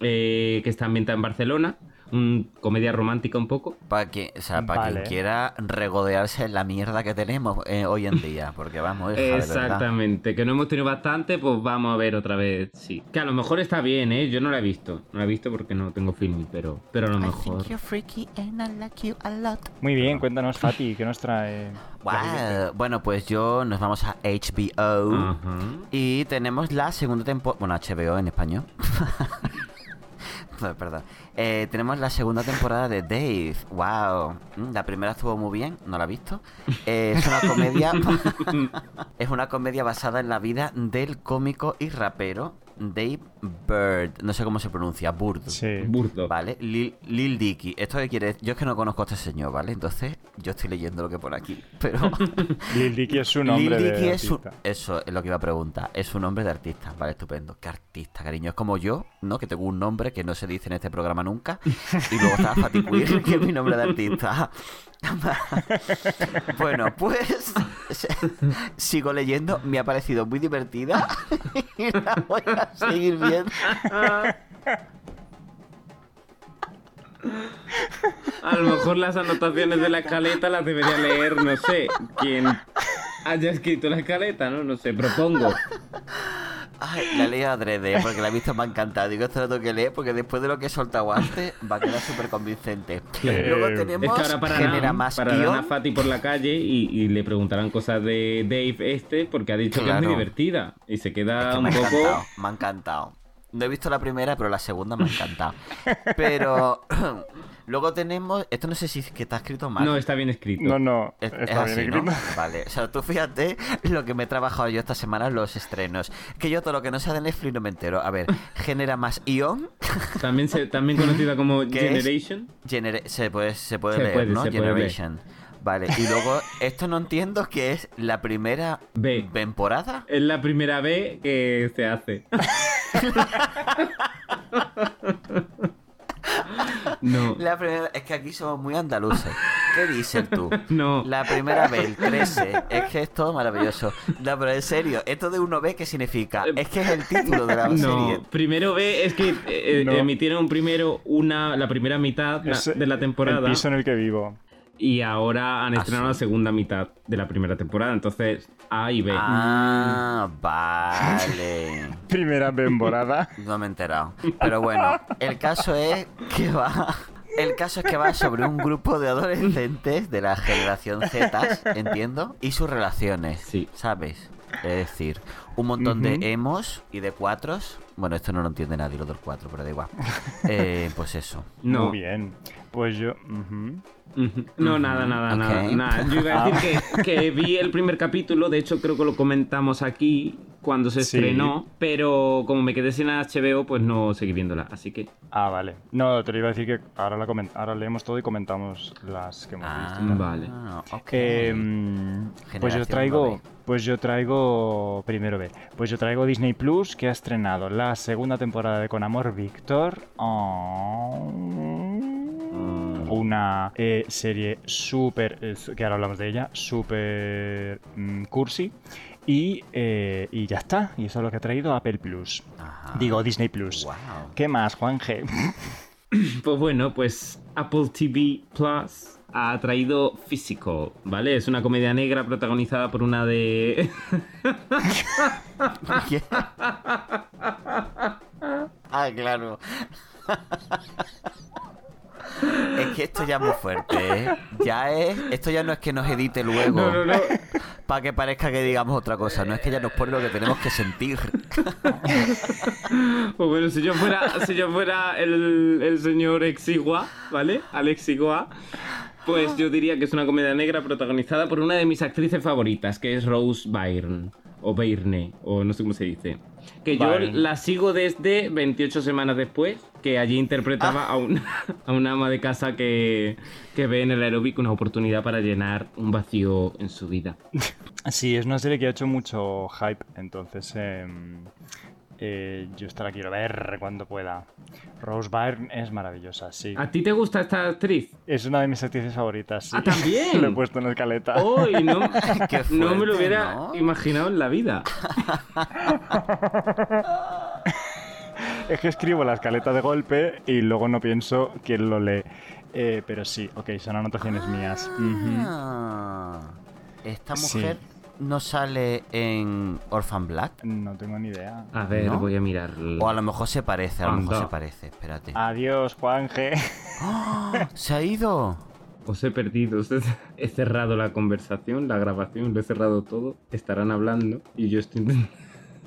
eh, que está ambientada en Barcelona, un comedia romántica un poco. Para quien, o sea, para Vale. quien quiera regodearse en la mierda que tenemos eh, hoy en día. Porque vamos, hija. Exactamente, que no hemos tenido bastante, pues vamos a ver otra vez, sí. Que a lo mejor está bien, ¿eh? Yo no la he visto, no la he visto porque no tengo film, pero, pero a lo mejor... Muy bien, cuéntanos, Fati, ¿qué nos trae? Wow. Bueno, pues yo nos vamos a HBO y tenemos la segunda temporada. Bueno, HBO en español. No, Perdón. Eh, tenemos la segunda temporada de Dave. Wow. Mm, La primera estuvo muy bien, no la he visto. Eh, es una comedia. es una comedia basada en la vida del cómico y rapero Dave Bird. No sé cómo se pronuncia, Bird. Sí. Burdo. Vale, Lil, Lil Dicky. Esto que quiere Yo es que no conozco a este señor, ¿vale? Entonces, yo estoy leyendo lo que pone aquí. Pero. Lil Dicky es su nombre Lil de Dicky es un- artista. Eso es lo que iba a preguntar. Es un nombre de artista. Vale, estupendo. ¿Qué artista, cariño? Es como yo, ¿no? Que tengo un nombre que no se dice en este programa nunca. Y luego está Fatty Queer, que es mi nombre de artista. bueno, pues sigo leyendo. Me ha parecido muy divertida. y la voy a seguir viendo. A lo mejor las anotaciones de la escaleta las debería leer, no sé, quien haya escrito la escaleta, ¿no? No sé, propongo. Ay, la leí adrede, porque la he visto me ha encantado. Digo, esto lo tengo que leer porque después de lo que he soltado antes va a quedar súper convincente. Eh, Luego Es tenemos que ahora genera pararán, más pararán a. Fati por la calle y, y le preguntarán cosas de Dave este porque ha dicho que es muy divertida y se Es queda que un me ha poco... encantado, me ha encantado. No he visto la primera, pero la segunda me ha encantado. Pero luego tenemos. Esto no sé si es que está escrito mal. No, está bien escrito. No, no, Es, es está bien así, ¿no? escrito. Vale, o sea, tú fíjate lo que me he trabajado yo esta semana en los estrenos. Que yo todo lo que no sea de Netflix no me entero. A ver, genera más Ion, También, se, también conocida como ¿Qué es? Generation. genera- se puede, se puede Se leer, puede, ¿no? se puede Generation. Vale, y luego, esto no entiendo que es la primera B. temporada. Es la primera vez que se hace. no, La primera, es que aquí somos muy andaluces. ¿Qué dices tú? no. La primera vez, el 13. Es que es todo maravilloso. No, pero en serio, esto de 1B, ¿qué significa? Es que es el título de la No, serie. primero B es que eh, No. emitieron primero una la primera mitad Es de la temporada El piso en el que vivo. Y ahora han Ah, estrenado sí. la segunda mitad de la primera temporada. Entonces, A y B. Ah, vale. Primera temporada. No me he enterado. Pero bueno, el caso es que va. El caso es que va sobre un grupo de adolescentes de la generación Z, entiendo, y sus relaciones. Sí. ¿Sabes? Es decir, un montón de emos y de cuatros. Bueno, esto no lo entiende nadie, los del cuatro, pero da igual. Eh, pues eso. no. Muy bien. Pues yo. No, nada, nada, nada, nada. Yo iba a decir que, que vi el primer capítulo, de hecho creo que lo comentamos aquí cuando se Sí. estrenó, pero como me quedé sin HBO, pues no seguí viéndola, así que... Ah, vale. No, te lo iba a decir que ahora, la comen- ahora leemos todo y comentamos las que hemos Ah, visto. vale. ok. Eh, mm, pues yo Generación traigo, 9. Pues yo traigo primero B. Pues yo traigo Disney Plus que ha estrenado la segunda temporada de Con Amor Víctor. Oh. Una eh, serie súper, eh, que ahora hablamos de ella, súper mm, cursi. Y, eh, y ya está. Y eso es lo que ha traído Apple Plus. Ajá. Digo Disney Plus. Wow. ¿Qué más, Juan G? Pues bueno, pues Apple TV Plus ha traído Physical, ¿vale? Es una comedia negra protagonizada por una de... ¿Qué? ah, claro. Es que esto ya es muy fuerte, ¿eh? Ya es. Esto ya no es que nos edite luego. No, no, no. Para que parezca que digamos otra cosa. No es que ya nos pone lo que tenemos que sentir. Pues bueno, si yo fuera, si yo fuera el, el señor Exigua, ¿vale? Alex Igua, pues yo diría que es una comedia negra protagonizada por una de mis actrices favoritas, que es Rose Byrne, o Byrne, o no sé cómo se dice. Que yo la sigo desde 28 semanas después, que allí interpretaba a, una, a una ama de casa que, que ve en el aeróbic una oportunidad para llenar un vacío en su vida. Sí, es una serie que ha hecho mucho hype, entonces em, eh, yo esta la quiero ver cuando pueda. Rose Byrne es maravillosa, sí. ¿A ti te gusta esta actriz? Es una de mis actrices favoritas, sí. Ah, ¿también? Lo he puesto en la escaleta. ¡Uy! No, Qué no me lo hubiera ¿no? imaginado en la vida. Es que escribo la escaleta de golpe y luego no pienso quién lo lee. Eh, pero sí, ok, son anotaciones mías. Ah, Esta Sí. No sale en Orphan Black. No tengo ni idea. A ver, ¿No? voy a mirar. O a lo mejor se parece, a lo mejor se parece. Espérate. Adiós, Juan G. ¡Ah! ¡Se ha ido! Os he perdido. os he- cerrado la conversación, la grabación, lo he cerrado todo. Estarán hablando y yo estoy intent-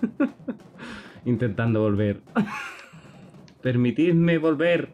intentando volver. Permitidme volver.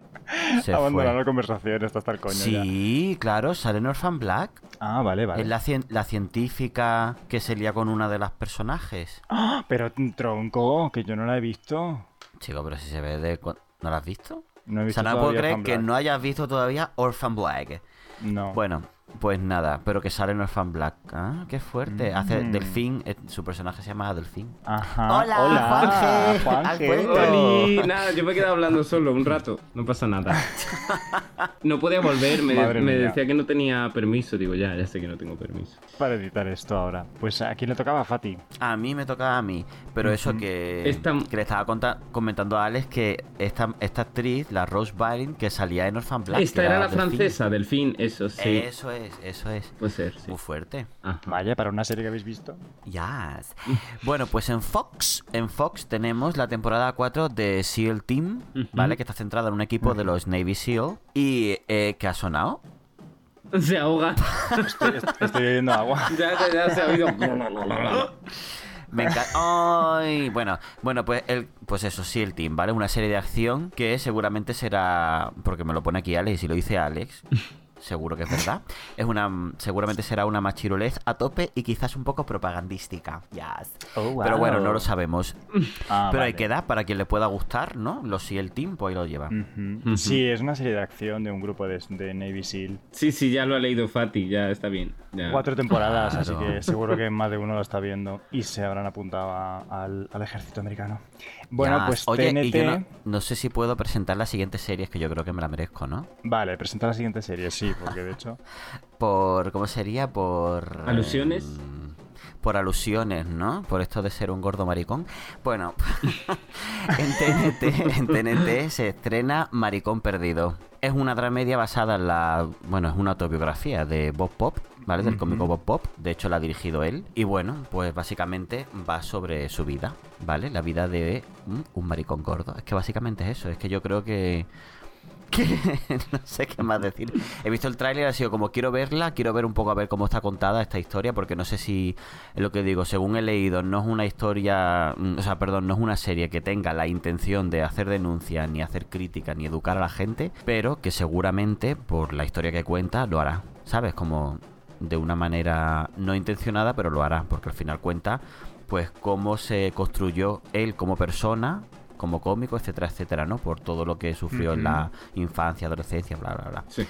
Se Abandonar fue. la conversación, esto hasta el coño ya. Sí, claro, sale en Orphan Black. Ah, vale, vale. Es la, cien- la científica que se lía con una de las personajes. ¡Ah! Pero tronco, que yo no la he visto. Chico, pero si se ve de... ¿No la has visto? No he O visto sea, no puedo creer que no hayas visto todavía Orphan Black. No. Bueno, pues nada, pero que sale en Orphan Black. Ah, qué fuerte. Hace Mm. Delfín, eh, su personaje se llama Delfín. Ajá. Hola, Hola, Juanje. Juanje. Nada, yo me he quedado hablando solo un rato. No pasa nada. No podía volver. Me, decía que no tenía permiso. Digo, ya, ya sé que no tengo permiso. Para editar esto ahora. Pues a quién le tocaba a Fati. A mí me toca a mí. Pero eso que, Esta- que le estaba conta- comentando a Alex que esta, esta actriz, la Rose Byrne, que salía en Orphan Black. Esta era la francesa, Delfín, eso sí. Eso es, eso es. Puede ser, sí. Muy fuerte. Ajá. Vaya, para una serie que habéis visto. Yes. Bueno, pues en Fox, en Fox tenemos la temporada 4 de SEAL Team. ¿vale? Que está centrada en un equipo de los Navy SEAL. Y eh, que ha sonado. Se ahoga. Estoy, estoy bebiendo agua. ya, ya, ya se ha oído. Me encanta. ¡Ay! Bueno, bueno, pues el, pues eso, sí, el team, ¿vale? Una serie de acción que seguramente será. Porque me lo pone aquí Alex y lo dice Alex. Seguro que es verdad. Es una, seguramente será una machirolez a tope y quizás un poco propagandística. Yes. Oh, Pero bueno, no lo sabemos. Ah, Pero ahí vale. queda para quien le pueda gustar, ¿no? Los sí, el team, pues ahí lo lleva. Sí, es una serie de acción de un grupo de, de Navy SEAL. Sí, sí, ya lo ha leído Fati, ya está bien. ya. Cuatro temporadas, así que seguro que más de uno lo está viendo y se habrán apuntado a- al, al ejército americano. Bueno, pues Oye, TNT... y yo no, no sé si puedo presentar las siguientes series que yo creo que me la merezco, ¿no? Vale, presenta la siguiente serie, sí, porque de hecho... Por. ¿Cómo sería? Por. ¿Alusiones? em, por alusiones, ¿no? Por esto de ser un gordo maricón. Bueno, en TNT, en TNT se estrena Maricón Perdido. Es una dramedia basada en la. Bueno, es una autobiografía de Bob Pop, ¿vale? Del cómico Bob Pop. De hecho, la ha dirigido él. Y bueno, pues básicamente va sobre su vida, ¿vale? La vida de un maricón gordo. Es que básicamente es eso. Es que yo creo que que no sé qué más decir. He visto el tráiler, ha sido como quiero verla, quiero ver un poco a ver cómo está contada esta historia, porque no sé si es lo que digo, según he leído, no es una historia, mm, o sea, perdón, no es una serie que tenga la intención de hacer denuncias, ni hacer críticas, ni educar a la gente, pero que seguramente, por la historia que cuenta, lo hará, ¿sabes? Como de una manera no intencionada, pero lo hará, porque al final cuenta, pues, cómo se construyó él como persona como cómico, etcétera, etcétera, ¿no? Por todo lo que sufrió en la infancia, adolescencia, bla, bla, bla. Sí.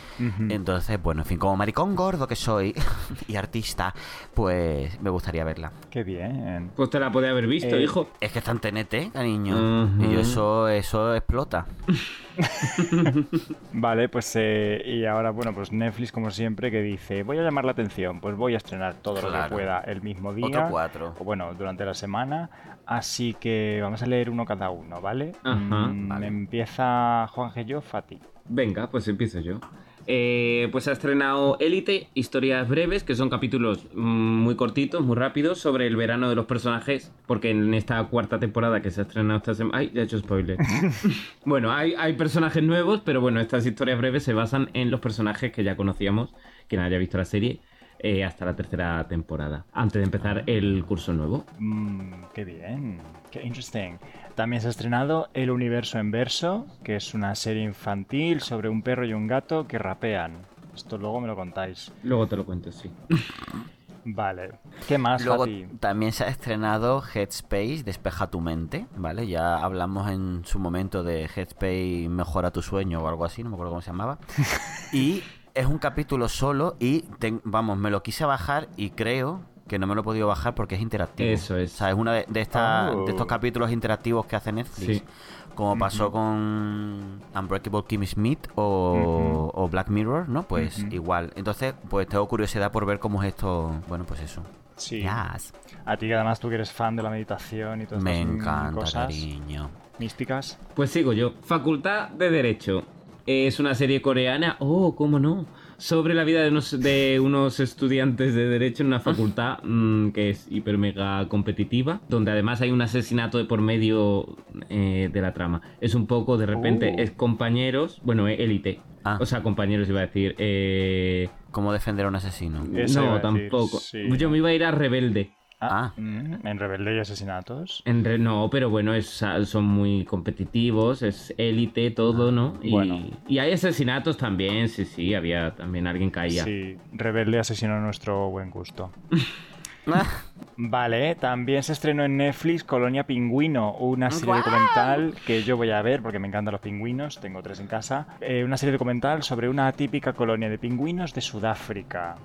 Entonces, bueno, en fin, como maricón gordo que soy y artista, pues me gustaría verla. Qué bien. Pues te la podía haber visto, Eh, hijo. Es que está en TNT, cariño. Y yo eso, eso explota. Vale, pues eh, y ahora, bueno, pues Netflix como siempre que dice, voy a llamar la atención, pues voy a estrenar todo lo que pueda el mismo día. Otro cuatro. O bueno, durante la semana. Así que vamos a leer uno cada uno, ¿vale? Ajá, Mm, vale. Empieza Juan G. Yo, Fati. Venga, pues empiezo yo. Eh, pues ha estrenado Élite, historias breves, que son capítulos mm, muy cortitos, muy rápidos, sobre el verano de los personajes, porque en esta cuarta temporada que se ha estrenado esta semana... ¡Ay, ya he hecho spoiler! bueno, hay, hay personajes nuevos, pero bueno, estas historias breves se basan en los personajes que ya conocíamos, quien haya visto la serie, eh, hasta la tercera temporada, antes de empezar el curso nuevo. Mm, qué bien, qué interesting. También se ha estrenado El Universo en Verso, que es una serie infantil sobre un perro y un gato que rapean. Esto luego me lo contáis. Luego te lo cuento, sí. Vale. ¿Qué más, Luego Fati? también se ha estrenado Headspace, Despeja tu mente, ¿vale? Ya hablamos en su momento de Headspace, Mejora tu sueño o algo así, no me acuerdo cómo se llamaba. Y es un capítulo solo y, vamos, me lo quise bajar y creo que no me lo he podido bajar porque es interactivo. Eso es. O sea, es uno de, de, esta- Oh. de estos capítulos interactivos que hace Netflix. Sí. Como pasó con Unbreakable Kimmy Smith o, o Black Mirror, ¿no? Pues igual. Entonces, pues tengo curiosidad por ver cómo es esto. Bueno, pues eso. Sí. Yes. A ti que además tú que eres fan de la meditación y todas Me encanta, cosas cariño. místicas. Pues sigo yo. Facultad de Derecho. Es una serie coreana, oh, cómo no, sobre la vida de unos, de unos estudiantes de Derecho en una facultad mm, que es hiper mega competitiva, donde además hay un asesinato de por medio eh, de la trama. Es un poco, de repente, Uh. es compañeros, bueno, eh, élite. Ah. O sea, compañeros iba a decir. Eh, ¿Cómo defender a un asesino? Eso no, decir, tampoco. sí. Yo me iba a ir a Rebelde. Ah. mm, en Rebelde y Asesinatos. En re- no, pero bueno, es- son muy competitivos, es élite, todo, ¿no? Y, Bueno. y hay asesinatos también, sí, sí, había también alguien caía. Sí, Rebelde asesinó nuestro buen gusto. Vale, también se estrenó en Netflix Colonia Pingüino, una serie documental que yo voy a ver porque me encantan los pingüinos, tengo tres en casa. Eh, una serie documental sobre una típica colonia de pingüinos de Sudáfrica.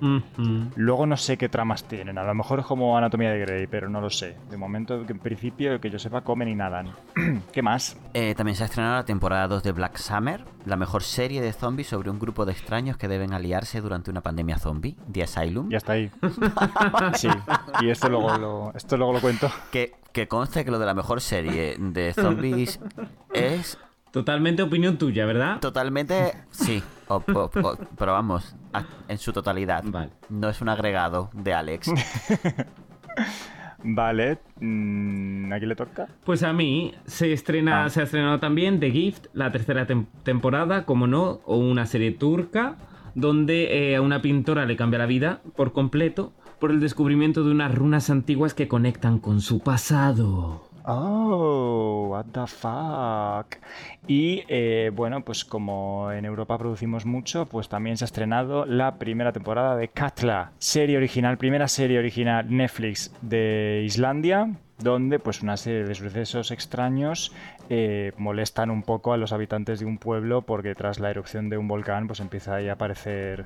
Luego no sé qué tramas tienen, a lo mejor es como Anatomía de Grey, pero no lo sé. De momento, en principio, que yo sepa, comen y nadan. ¿Qué más? eh, también se ha estrenado la temporada 2 de Black Summer, la mejor serie de zombies sobre un grupo de extraños que deben aliarse durante una pandemia zombie, The Asylum. Ya está ahí. Sí, y esto luego lo, esto luego lo cuento. Que, que conste que lo de la mejor serie de zombies es Totalmente opinión tuya, ¿verdad? totalmente. Sí, o- o- o- pero vamos, en su totalidad. Vale. No es un agregado de Alex. Vale, mm, ¿a quién le toca? Pues a mí se estrena, Ah. se ha estrenado también The Gift, la tercera tem- temporada, como no, o una serie turca, donde eh, a una pintora le cambia la vida por completo por el descubrimiento de unas runas antiguas que conectan con su pasado. Oh, what the fuck. Y eh, bueno, pues como en Europa producimos mucho, pues también se ha estrenado la primera temporada de Katla, serie original, primera serie original Netflix de Islandia, donde pues una serie de sucesos extraños eh, molestan un poco a los habitantes de un pueblo porque tras la erupción de un volcán pues empieza ahí a aparecer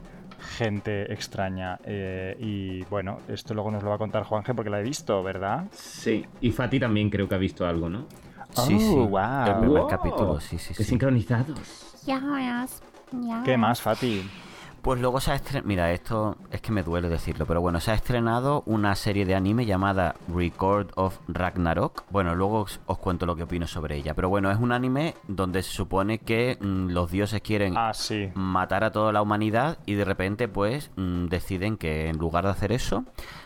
gente extraña. Eh, y bueno, esto luego nos lo va a contar Juanje porque la he visto, ¿verdad? Sí, y Fati también creo que ha visto algo, ¿no? Sí, Oh, sí. wow. El primer Wow. capítulo, sí, sí, Qué sí. sincronizados. ¿Qué más, Fati? Pues luego se ha estrenado. Mira, esto es que me duele decirlo, pero bueno, se ha estrenado una serie de anime llamada Record of Ragnarok. Bueno, luego os, os cuento lo que opino sobre ella. Pero bueno, es un anime donde se supone que mm, los dioses quieren Ah, sí. matar a toda la humanidad y de repente pues mm, deciden que en lugar de hacer eso,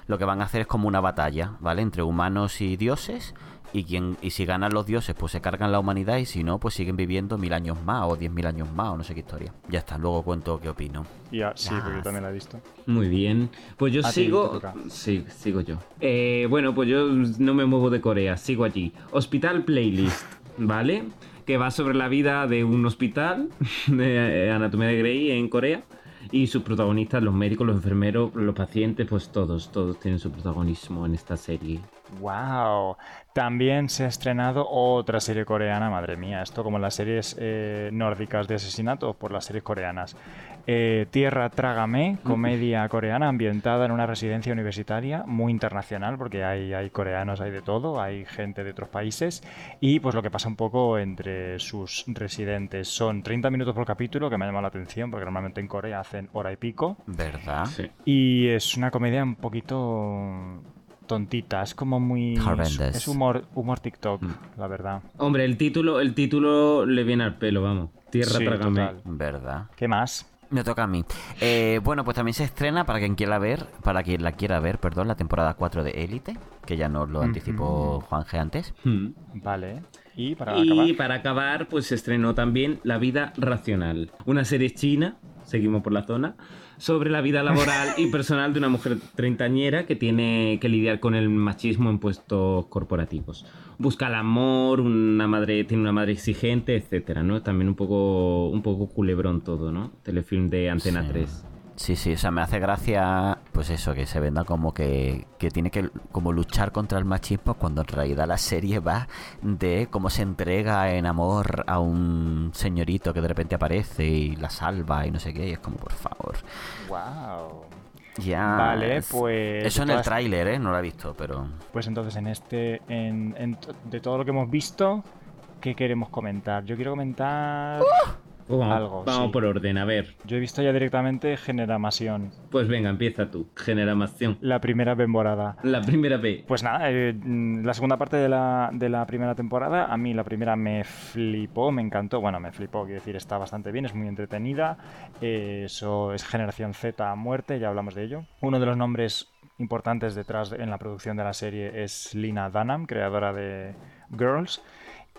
lo que van a hacer es como una batalla, ¿vale? Entre humanos y dioses. Y, quien, y si ganan los dioses, pues se cargan la humanidad y si no, pues siguen viviendo mil años más o diez mil años más o no sé qué historia. Ya está, luego cuento qué opino. Ya, sí, porque yo también la he visto. Muy bien. Pues yo A sigo. Sí, sigo yo. Eh, bueno, pues yo no me muevo de Corea, sigo allí. Hospital Playlist, ¿vale? Que va sobre la vida de un hospital de eh, anatomía de Grey en Corea. Y sus protagonistas, los médicos, los enfermeros, los pacientes, pues todos, todos tienen su protagonismo en esta serie. Wow. También se ha estrenado otra serie coreana, madre mía, esto como las series eh, nórdicas de asesinato por las series coreanas. Eh, Tierra Trágame, comedia coreana ambientada en una residencia universitaria muy internacional, porque hay, hay coreanos, hay de todo, hay gente de otros países, y pues lo que pasa un poco entre sus residentes. Son 30 minutos por capítulo, que me ha llamado la atención, porque normalmente en Corea hacen hora y pico. ¿Verdad? Sí. Y es una comedia un poquito tontita, es como muy... Horrendous. Es humor, humor TikTok, Mm. la verdad. Hombre, el título, el título le viene al pelo, vamos. Tierra Sí, Trágame. ¿Verdad? ¿Qué más? Me toca a mí. Eh, bueno, pues también se estrena para quien quiera ver, para quien la quiera ver, perdón, la temporada 4 de Élite, que ya nos lo anticipó Juan G antes. Hmm. Vale. Y para Y acabar... para acabar, pues se estrenó también La vida racional, una serie china, seguimos por la zona, sobre la vida laboral y personal de una mujer treintañera que tiene que lidiar con el machismo en puestos corporativos. Busca el amor, una madre, tiene una madre exigente, etcétera, ¿no? También un poco, un poco culebrón todo, ¿no? Telefilm de Antena Sí. 3. Sí, sí, o sea, me hace gracia, pues eso, que se venda como que, que tiene que como luchar contra el machismo cuando en realidad la serie va de cómo se entrega en amor a un señorito que de repente aparece y la salva y no sé qué, y es como, por favor. Wow. Ya. Vale, es- pues, Eso en el tráiler, ¿eh? No lo he visto, pero... Pues entonces en este... En, en de todo lo que hemos visto, ¿qué queremos comentar? Yo quiero comentar... Vamos, Algo, vamos sí. por orden, a ver. Yo he visto ya directamente Generamación, Pues venga, empieza tú. Generación. la primera temporada. La primera vez. Pues nada, eh, mm, la segunda parte de la, de la primera temporada, a mí la primera me flipó, me encantó. Bueno, me flipó, quiero decir, está bastante bien, es muy entretenida. eh, eso es generación Z a muerte, ya hablamos de ello. Uno de los nombres importantes detrás de- en la producción de la serie es Lina Dunham, creadora de Girls.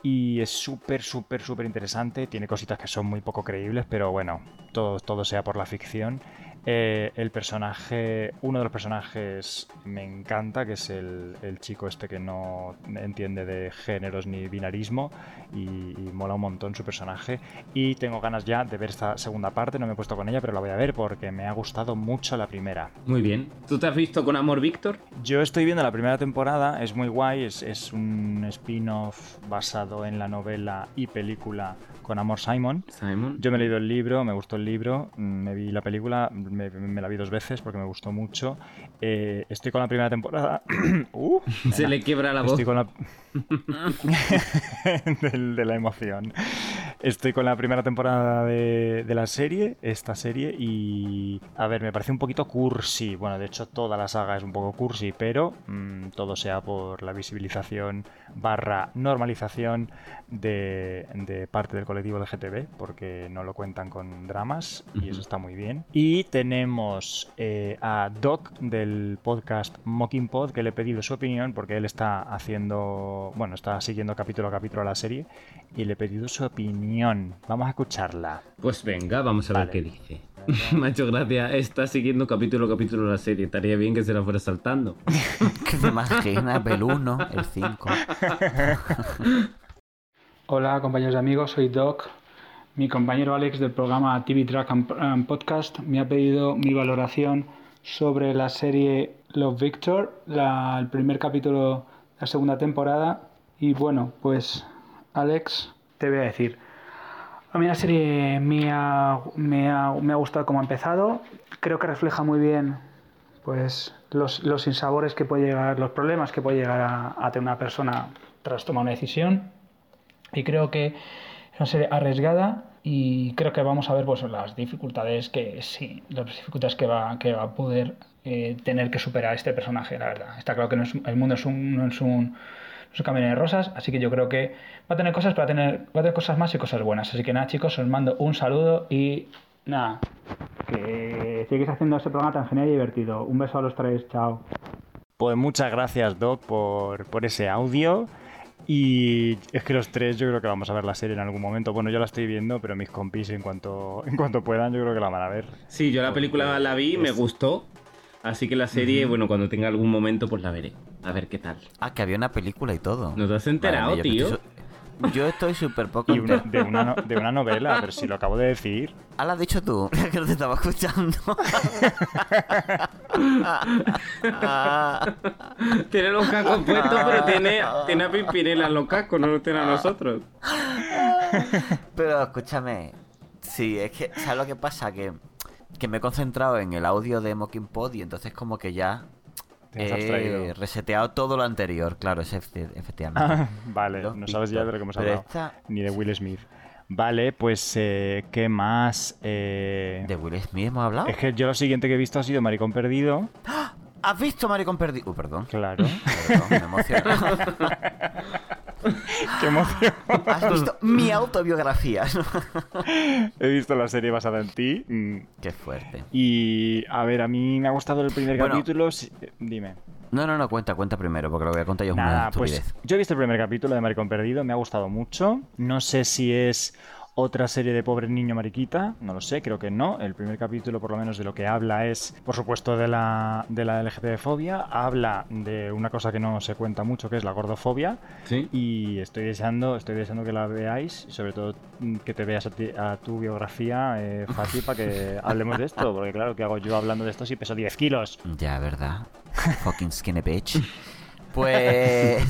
Y es súper, súper, súper interesante. Tiene cositas que son muy poco creíbles, pero bueno, todo, todo sea por la ficción. Eh, el personaje, uno de los personajes me encanta, que es el, el chico este que no entiende de géneros ni binarismo y, y mola un montón su personaje. Y tengo ganas ya de ver esta segunda parte, no me he puesto con ella, pero la voy a ver porque me ha gustado mucho la primera. Muy bien. ¿Tú te has visto con amor, Víctor? Yo estoy viendo la primera temporada, es muy guay, es, es un spin-off basado en la novela y película con Amor Simon. Simon. Yo me he leído el libro, me gustó el libro, mm, me vi la película, me, me la vi dos veces porque me gustó mucho. Eh, estoy con la primera temporada. Uh, Se le quiebra la voz. Estoy con la... Del- de, la emoción. Estoy con la primera temporada de, de la serie, esta serie, y... A ver, me parece un poquito cursi. Bueno, de hecho toda la saga es un poco cursi, pero mm, todo sea por la visibilización barra normalización de, de parte del colectivo LGTB, porque no lo cuentan con dramas, y eso está muy bien. Y tenemos eh, a Doc del podcast Mocking Pod, que le he pedido su opinión, porque él está haciendo, bueno, está siguiendo capítulo a capítulo a la serie, y le he pedido su opinión. Vamos a escucharla. Pues venga, vamos a ver qué dice. Me ha hecho gracia. Está siguiendo capítulo a capítulo la serie. Estaría bien que se la fuera saltando. ¿Qué te imaginas? El 1, el 5. Hola compañeros y amigos, soy Doc. Mi compañero Alex del programa TV Track and Podcast me ha pedido mi valoración sobre la serie Love Victor, la- el primer capítulo de la segunda temporada. Y bueno, pues Alex, te voy a decir. A mí la serie me ha, me ha, me ha gustado como ha empezado. Creo que refleja muy bien pues los, los sinsabores que puede llegar, los problemas que puede llegar a, a tener una persona tras tomar una decisión. Y creo que es una serie arriesgada y creo que vamos a ver pues, las dificultades que sí, las dificultades que va, que va a poder eh, tener que superar este personaje, la verdad. Está claro que no es- el mundo es un, no es un, no es un camino de rosas, así que yo creo que va a tener cosas, pero va a tener, va a tener cosas más y cosas buenas. Así que nada, chicos, os mando un saludo y nada, que sigáis haciendo ese programa tan genial y divertido. Un beso a los tres, chao. Pues muchas gracias, Doc, por, por ese audio. Y es que los tres yo creo que vamos a ver la serie en algún momento. Bueno, yo la estoy viendo, pero mis compis en cuanto, en cuanto puedan yo creo que la van a ver. Sí, yo la película la vi, me gustó. Así que la serie, bueno, cuando tenga algún momento, pues la veré. A ver qué tal. Ah, que había una película y todo. ¿No te has enterado, yo tío? estoy Yo estoy súper poco Y una- de, una, no- de una novela, pero si lo acabo de decir. Ah, lo has dicho tú, que no te estaba escuchando. Tiene los cascos puestos, pero tiene, tiene a Pimpinela en los cascos, no los tiene a nosotros. Pero escúchame, sí, es que, ¿sabes lo que pasa? Que, que me he concentrado en el audio de Mocking Pod y entonces como que ya he abstraído. reseteado todo lo anterior, claro, es efecti- efectivamente. Ah, vale, Los no sabes ya de lo que hemos hablado. esta- Ni de Will Smith. Vale, pues, eh, ¿qué más? Eh, ¿De Will Smith hemos hablado? Es que yo lo siguiente que he visto ha sido Maricón Perdido. ¿Has visto Maricón Perdido? Uh, perdón. Claro. Perdón, me emocioné. Qué emoción. ¿Has visto mi autobiografía? He visto la serie basada en ti. mm, Qué fuerte. Y, a ver, a mí me ha gustado el primer Bueno. capítulo. Dime. No, no, no, cuenta, cuenta primero, porque lo voy a contar yo es una pues yo he visto el primer capítulo de Maricón Perdido, me ha gustado mucho. No sé si es otra serie de pobre niño mariquita, no lo sé, creo que no. El primer capítulo, por lo menos, de lo que habla es, por supuesto, de la, de la LGTB-fobia. Habla de una cosa que no se cuenta mucho, que es la gordofobia. Sí. Y estoy deseando, estoy deseando que la veáis, y sobre todo mm, que te veas a, ti- a tu biografía, eh, Fati, para que hablemos de esto. Porque claro, ¿qué hago yo hablando de esto si peso 10 kilos? Ya, ¿verdad? Fucking skinny bitch. Pues.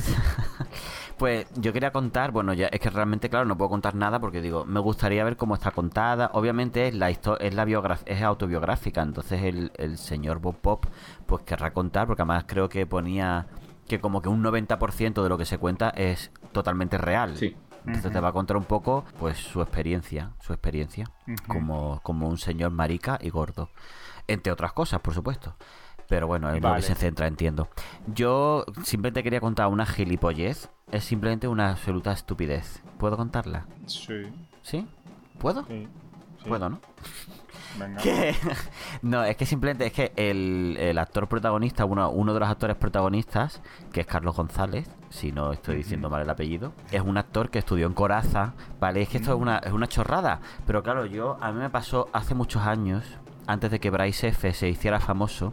Pues yo quería contar, bueno, ya es que realmente, claro, no puedo contar nada porque digo, me gustaría ver cómo está contada. Obviamente es la es la es autobiográfica, entonces el, el señor Bob Pop pues querrá contar, porque además creo que ponía que como que un 90% de lo que se cuenta es totalmente real. Sí. Entonces te va a contar un poco, pues, su experiencia, su experiencia, como, como un señor marica y gordo. Entre otras cosas, por supuesto. Pero bueno, es lo que se centra, entiendo. Yo simplemente quería contar una gilipollez. Es simplemente una absoluta estupidez. ¿Puedo contarla? Sí, ¿Sí? ¿Puedo? sí. sí. Puedo, ¿no? Venga. Que- No, es que simplemente es que el, el actor protagonista, uno, uno de los actores protagonistas, que es Carlos González, si no estoy diciendo mal el apellido, es un actor que estudió en Coraza, ¿vale? Es que esto es una, es una chorrada, pero claro, yo, a mí me pasó hace muchos años, antes de que Bryce F se hiciera famoso,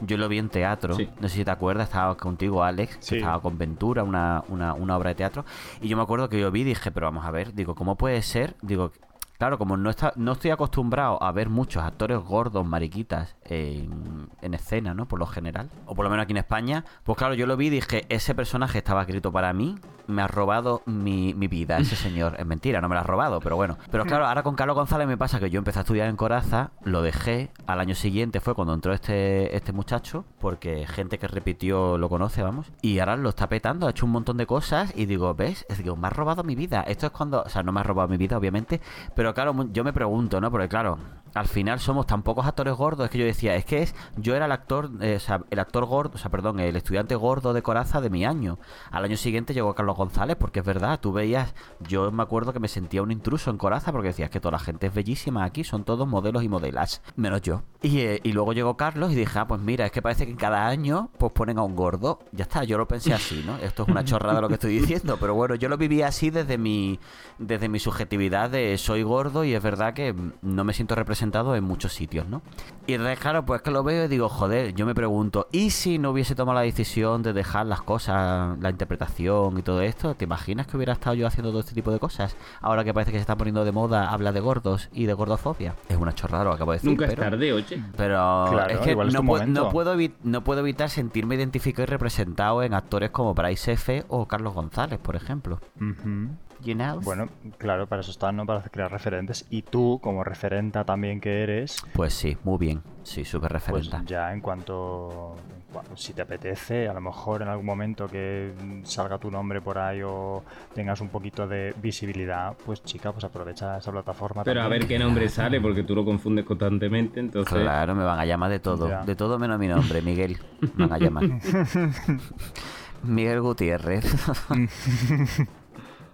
yo lo vi en teatro, Sí. no sé si te acuerdas, estaba contigo Alex, Sí. estaba con Ventura, una, una, una obra de teatro, y yo me acuerdo que yo vi y dije, pero vamos a ver, digo, ¿cómo puede ser? Digo, Claro, como no, está, no estoy acostumbrado a ver muchos actores gordos, mariquitas, en, en escena, ¿no? Por lo general. O por lo menos aquí en España. Pues claro, yo lo vi y dije, ese personaje estaba escrito para mí, me ha robado mi, mi vida, ese señor. Es mentira, no me lo ha robado, pero bueno. Pero claro, ahora con Carlos González me pasa que yo empecé a estudiar en Coraza, lo dejé, al año siguiente fue cuando entró este, este muchacho, porque gente que repitió lo conoce, vamos. Y ahora lo está petando, ha hecho un montón de cosas y digo, ¿ves? Es digo, me ha robado mi vida. Esto es cuando, o sea, no me ha robado mi vida, obviamente, pero claro, yo me pregunto, ¿no? Porque claro, al final somos tan pocos actores gordos, es que yo decía, es que es, yo era el actor, eh, o sea, el actor gordo, o sea, perdón, el estudiante gordo de Coraza de mi año. Al año siguiente llegó Carlos González, porque es verdad, tú veías, yo me acuerdo que me sentía un intruso en Coraza, porque decías que toda la gente es bellísima aquí, son todos modelos y modelas, menos yo. Y, eh, y luego llegó Carlos y dije, ah, pues mira, es que parece que cada año pues ponen a un gordo. Ya está, yo lo pensé así, ¿no? Esto es una chorrada lo que estoy diciendo, pero bueno, yo lo viví así desde mi, desde mi subjetividad de soy gordo y es verdad que no me siento representado en muchos sitios, ¿no? Y entonces, claro, pues que lo veo y digo, joder, yo me pregunto, ¿y si no hubiese tomado la decisión de dejar las cosas, la interpretación y todo esto? ¿Te imaginas que hubiera estado yo haciendo todo este tipo de cosas? Ahora que parece que se está poniendo de moda habla de gordos y de gordofobia. Es una chorrada lo acabo de decir. Nunca es pero- tarde, oye. Pero Claro, es que es no, pu- puedo no puedo evitar sentirme identificado y representado en actores como Bryce F. o Carlos González, por ejemplo. Ujú. You know? Bueno, claro, para eso están, ¿no? Para crear referentes. Y tú, como referenta también que eres, Pues sí, muy bien. Sí, súper pues referente. ya en cuanto, en cua- si te apetece, a lo mejor en algún momento que salga tu nombre por ahí o tengas un poquito de visibilidad, pues chica, pues aprovecha esa plataforma. Pero a ver qué nombre sale, porque tú lo confundes constantemente, entonces... Claro, me van a llamar de todo. Ya. De todo menos mi nombre, Miguel. Me van a llamar. Miguel Gutiérrez.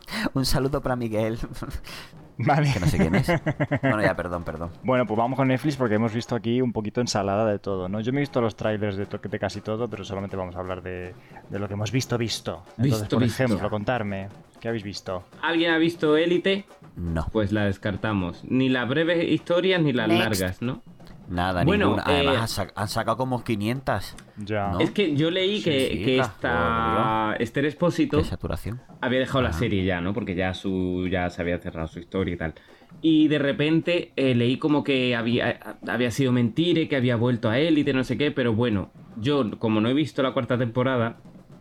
Un saludo para Miguel. Vale. Que no sé quién es. Bueno, ya, perdón, perdón. Bueno, pues vamos con Netflix porque hemos visto aquí un poquito ensalada de todo, ¿no? Yo me he visto los trailers de, de casi todo, pero solamente vamos a hablar de, de lo que hemos visto, visto. Entonces, Visto, por visto. ejemplo, contarme, ¿qué habéis visto? ¿Alguien ha visto Élite? No, Pues la descartamos. Ni las breves historias ni las Next. largas, ¿no? Nada, Bueno, ninguna. Además, eh, han, sac- han sacado como 500. Ya. ¿No? Es que yo leí Sí, que, sí, que esta Esther Espósito saturación. había dejado la serie ya, ¿no? Porque ya su ya se había cerrado su historia y tal. Y de repente eh, leí como que había, había sido mentira y que había vuelto a élite, no sé qué, pero bueno, yo como no he visto la cuarta temporada,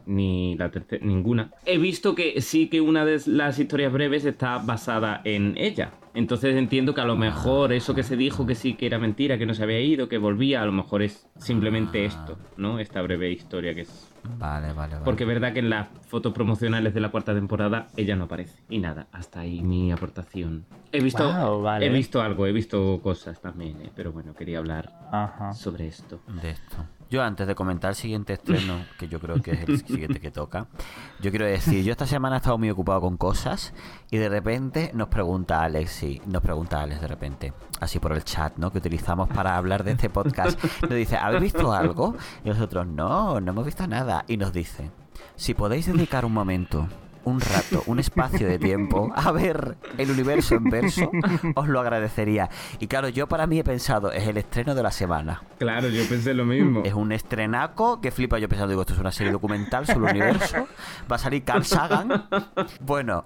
ni la tercera, ninguna, he visto que sí que una de las historias breves está basada en ella. Entonces entiendo que a lo mejor eso que se dijo que sí que era mentira, que no se había ido, que volvía, a lo mejor es simplemente esto, ¿no? Esta breve historia que es Vale, vale, vale. porque es verdad que en las fotos promocionales de la cuarta temporada ella no aparece. Y nada, hasta ahí mi aportación. He visto, Guau, vale. he visto algo, he visto cosas también, ¿eh? pero bueno, quería hablar Ajá. sobre esto. de esto. Yo antes de comentar el siguiente estreno, que yo creo que es el siguiente que toca, yo quiero decir, yo esta semana he estado muy ocupado con cosas y de repente nos pregunta Alex, sí, nos pregunta Alex de repente, así por el chat, ¿no? Que utilizamos para hablar de este podcast. Nos dice, ¿habéis visto algo? Y nosotros, no, no hemos visto nada. Y nos dice, si podéis dedicar un momento un rato, un espacio de tiempo a ver el universo en verso, os lo agradecería. Y claro, yo para mí he pensado, es el estreno de la semana. Claro, yo pensé lo mismo. Es un estrenaco que flipa yo pensando, digo, esto es una serie documental sobre el universo. Va a salir Carl Sagan. Bueno,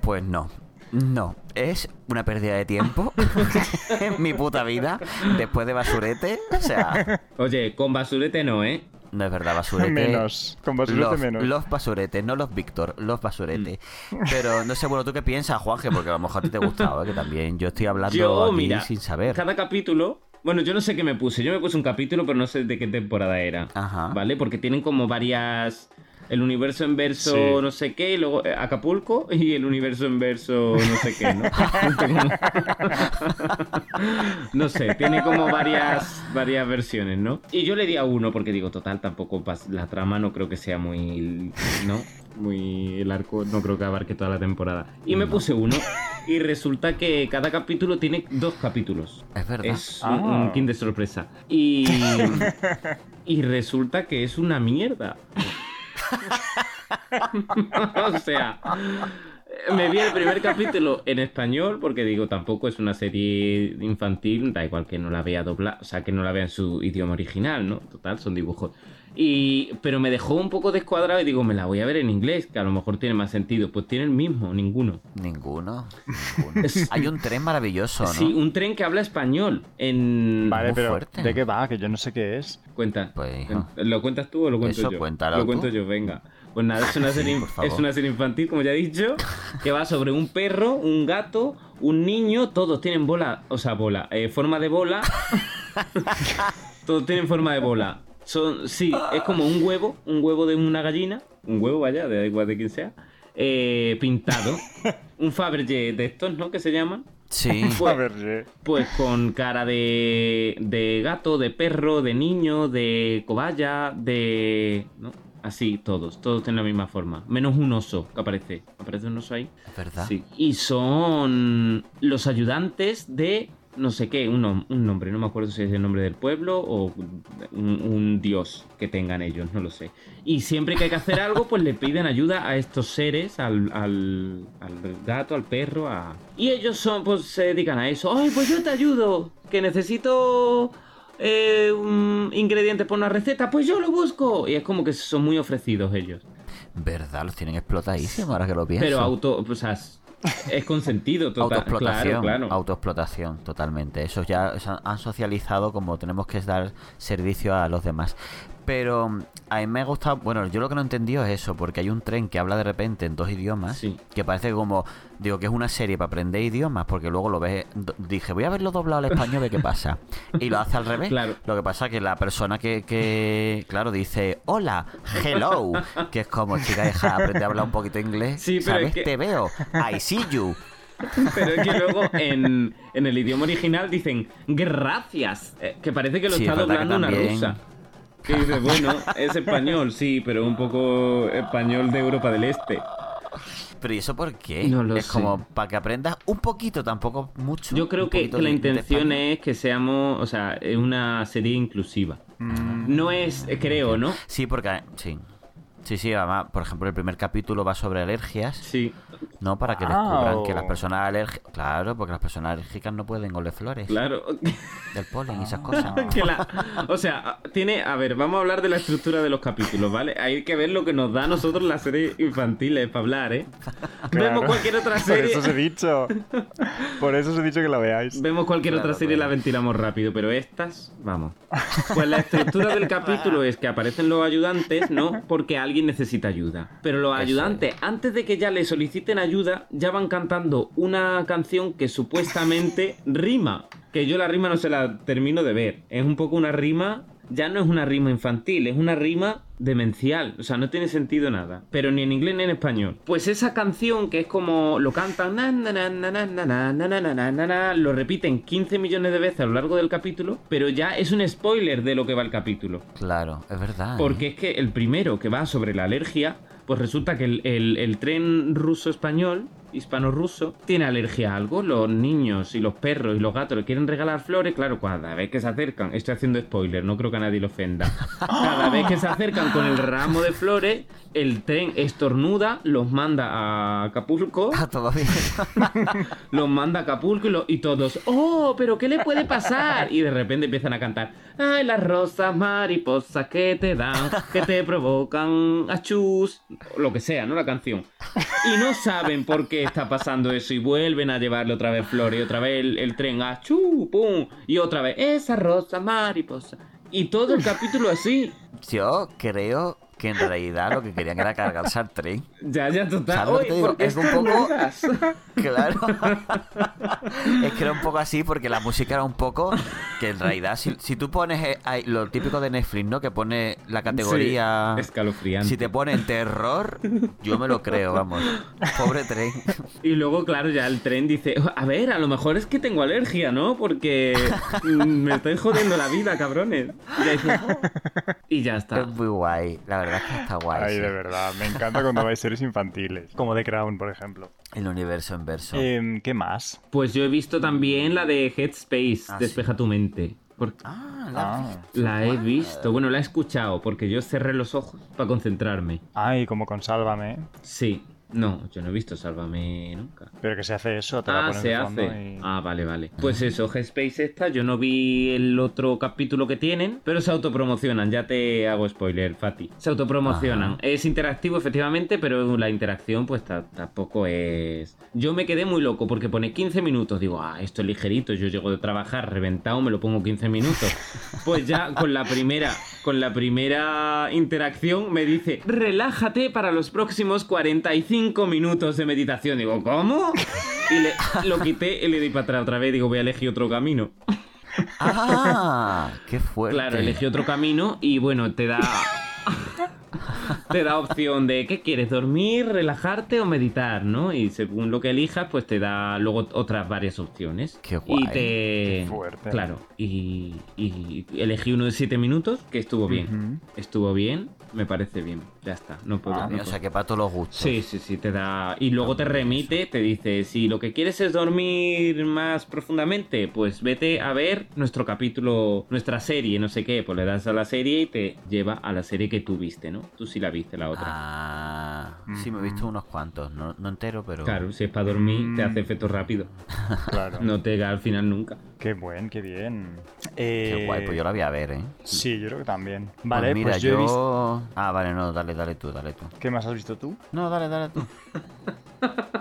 pues no. No, es una pérdida de tiempo en mi puta vida después de Basurete. O sea, Oye, con basurete no, ¿eh? No es verdad, Basurete. Menos, con Basurete los, menos. Los Basurete, no los Víctor, los Basurete. Pero no sé, bueno, ¿tú qué piensas, Juanje? Porque a lo mejor a ti te gustaba, ¿eh? que también yo estoy hablando Yo, aquí mira, sin saber. cada capítulo... Bueno, yo no sé qué me puse. Yo me puse un capítulo, pero no sé de qué temporada era. Ajá. ¿Vale? Porque tienen como varias... El universo en verso Sí. no sé qué, y luego eh, Acapulco y el universo en verso no sé qué, ¿no? no sé, tiene como varias, varias versiones, ¿no? Y yo le di a uno porque digo, total, tampoco la trama no creo que sea muy, ¿no? Muy el arco, no creo que abarque toda la temporada. Y me puse uno y resulta que cada capítulo tiene dos capítulos. Es verdad. Es un, Ah. un king de sorpresa. Y, y resulta que es una mierda. o sea, me vi el primer capítulo en español porque digo, tampoco es una serie infantil, da igual que no la vea doblada, o sea, que no la vea en su idioma original, ¿no? Total, son dibujos. Y, pero me dejó un poco descuadrado y digo, me la voy a ver en inglés, que a lo mejor tiene más sentido. Pues tiene el mismo, ninguno. Ninguno. ninguno. Hay un tren maravilloso, ¿no? Sí, un tren que habla español en... Vale, muy pero fuerte. ¿de qué va? Que yo no sé qué es. Cuenta. Pues. ¿Lo cuentas tú o lo cuento Eso, yo? cuéntalo Lo tú. cuento yo, venga. Pues nada, es una, serie, es una serie infantil, como ya he dicho, que va sobre un perro, un gato, un niño, todos tienen bola, o sea, bola, eh, forma de bola. todos tienen forma de bola. Son, sí, es como un huevo, un huevo de una gallina, un huevo, vaya, da igual de quién sea, eh, pintado. Un Fabergé de estos, ¿no? Que se llaman. Sí. Eh, Pues con cara de, de gato, de perro, de niño, de cobaya, de... ¿no? Así, todos, todos tienen la misma forma. Menos un oso que aparece. ¿Aparece un oso ahí? Verdad. Sí. Y son los ayudantes de no sé qué, un, nom- un nombre, no me acuerdo si es el nombre del pueblo o un, un dios que tengan ellos, no lo sé. Y siempre que hay que hacer algo, pues le piden ayuda a estos seres, al, al, al gato, al perro, a... Y ellos son, pues se dedican a eso. ¡Ay, pues yo te ayudo! Que necesito eh, un ingrediente para una receta, pues yo lo busco. Y es como que son muy ofrecidos ellos. ¿Verdad? Los tienen explotadísimos ahora que lo pienso. Pero auto, o sea, es consentido total. Autoexplotación, Claro, claro. autoexplotación, totalmente. Esos ya han- socializado como tenemos que dar servicio a los demás. Pero mm, a mí me ha gustado, bueno, yo lo que no he entendido es eso, porque hay un tren que habla de repente en dos idiomas, Sí. que parece como, digo, que es una serie para aprender idiomas, porque luego lo ves, dije, voy a verlo doblado al español, ve qué pasa. Y lo hace al revés. Claro. Lo que pasa que la persona que, que, claro, dice, hola, hello, que es como, chica, deja, aprende a hablar un poquito inglés, Sí, pero ¿sabes? es que- Te veo, I see you. Pero es que luego en, en el idioma original dicen gracias, eh, que parece que lo Sí, está es doblando una rusa. Que dice, bueno, es español, sí, pero un poco español de Europa del Este. Pero ¿y eso por qué? No lo es sé. como para que aprendas un poquito, tampoco mucho. Yo creo que, la de- intención es que seamos, o sea, es una serie inclusiva. Mm, No es, creo, ¿no? Sí, porque sí. Sí, sí, además, por ejemplo, el primer capítulo va sobre alergias, Sí, ¿no? Para que Ah, descubran que o- las personas alérgicas... Claro, porque las personas alérgicas no pueden oler flores claro. del polen y esas cosas. Que la- o sea, tiene. A ver, vamos a hablar de la estructura de los capítulos, ¿vale? Hay que ver lo que nos da a nosotros las series infantiles para hablar, ¿eh? claro. Vemos cualquier otra Por serie. eso os he dicho. Por eso os he dicho que la veáis. Vemos cualquier Claro, otra serie y la ventilamos rápido, pero estas, vamos. Pues la estructura del capítulo es que aparecen los ayudantes, ¿no? Porque alguien necesita ayuda. Pero los Eso ayudantes, antes de que ya le soliciten ayuda, ya van cantando una canción que supuestamente rima. Que yo la rima no se la termino de ver. Es un poco una rima. Ya no es una rima infantil, es una rima demencial, o sea, no tiene sentido nada, pero ni en inglés ni en español. Pues esa canción que es como lo cantan, na, lo repiten 15 millones de veces a lo largo del capítulo, pero ya es un spoiler de lo que va el capítulo. Claro, es verdad. Porque es que el primero que va sobre la alergia, pues resulta que el, el, el tren ruso-español hispano-ruso, tiene alergia a algo. Los niños y los perros y los gatos le quieren regalar flores. Claro, cada vez que se acercan, estoy haciendo spoiler, no creo que a nadie lo ofenda. Cada vez que se acercan con el ramo de flores, el tren estornuda, los manda a Acapulco. Ah, todavía. Los manda a Acapulco y, lo- y todos, ¡oh! ¿Pero qué le puede pasar? Y de repente empiezan a cantar, ¡ay, las rosas mariposas que te dan, que te provocan achus! O Lo que sea, ¿no? La canción. Y no saben por qué está pasando eso y vuelven a llevarle otra vez flores y otra vez el, el tren, ¡achú! ¡pum! Y otra vez, ¡esa rosa mariposa! Y todo el capítulo así. Yo creo que en realidad lo que querían era cargarse al tren. Ya, ya, total. ¿Sabes lo que ¡Uy, te digo? ¿por qué Es un poco-? Claro. es que era un poco así porque la música era un poco que en realidad si, si tú pones eh, lo típico de Netflix, ¿no? Que pone la categoría Sí, escalofriante. si te ponen terror, yo me lo creo, vamos. Pobre tren. Y luego, claro, ya el tren dice, a ver, a lo mejor es que tengo alergia, ¿no? Porque me estoy jodiendo la vida, cabrones. Y ya, dice, "Oh". Y ya está. Es muy guay, la verdad es que está guay. Ay, sí. de verdad. Me encanta cuando vais series infantiles. Como The Crown, por ejemplo. El universo en verso. Em, ¿Qué más? Pues yo he visto también la de Headspace, Ah, Despeja tu mente. Ah, la Ah. has visto. La he visto, bueno, la he escuchado porque yo cerré los ojos para concentrarme. Ay, como con Sálvame. Sí, no, yo no he visto Sálvame nunca. Pero que se hace eso, te Ah, se hace. y- Ah, vale, vale. Pues eso, Headspace esta, yo no vi el otro capítulo que tienen, pero se autopromocionan, ya te hago spoiler, Fati. Se autopromocionan. Ajá. Es interactivo, efectivamente, pero la interacción, pues ta- tampoco es. Yo me quedé muy loco porque pone 15 minutos. Digo, ah, esto es ligerito. Yo llego de trabajar reventado, me lo pongo 15 minutos. Pues ya con la primera, con la primera interacción me dice, relájate para los próximos 45 minutos de meditación. Digo, ¿cómo? Y le, lo quité y le di para atrás otra vez. Digo, voy a elegir otro camino. Ah, qué fuerte. Claro, elegí otro camino y bueno, te da. te da opción de qué quieres, dormir, relajarte o meditar, ¿no? Y según lo que elijas, pues te da luego otras varias opciones. Qué guay, Y te... qué fuerte. Claro, y, y elegí uno de 7 minutos, que estuvo bien. Estuvo bien, me parece bien. Ya está, no puedo. Ah, no o puedo. sea, que para todos los gustos. Sí, sí, sí, te da. Y luego te remite, te dice: si lo que quieres es dormir más profundamente, pues vete a ver nuestro capítulo, nuestra serie, no sé qué. Pues le das a la serie y te lleva a la serie que tú viste, ¿no? Tú sí la viste, la otra. Ah, sí, me he visto unos cuantos. No, no entero, pero. Claro, si es para dormir, te hace efecto rápido. Claro. No te llega al final nunca. Qué buen, qué bien. Qué guay, pues yo la voy a ver, ¿eh? Sí, yo creo que también. Pues Vale, mira, pues yo, he visto. Ah, vale, no, dale, dale tú, dale tú. ¿Qué más has visto tú? No, dale, dale tú.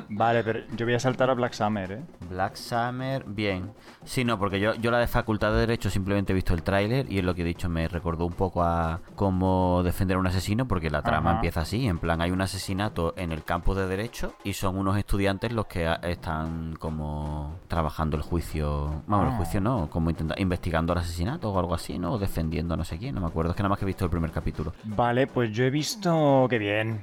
Vale, pero yo voy a saltar a Black Summer, ¿eh? Black Summer, bien. Sí, no, porque yo, yo la de Facultad de Derecho simplemente he visto el tráiler y es lo que he dicho, me recordó un poco a cómo defender a un asesino, porque la trama Ajá. empieza así, en plan hay un asesinato en el campo de Derecho y son unos estudiantes los que están como trabajando el juicio, vamos, el Ah. juicio no, como intenta- investigando el asesinato o algo así, ¿no? O defendiendo a no sé quién, no me acuerdo, es que nada más que he visto el primer capítulo. Vale, pues yo he visto. Qué bien.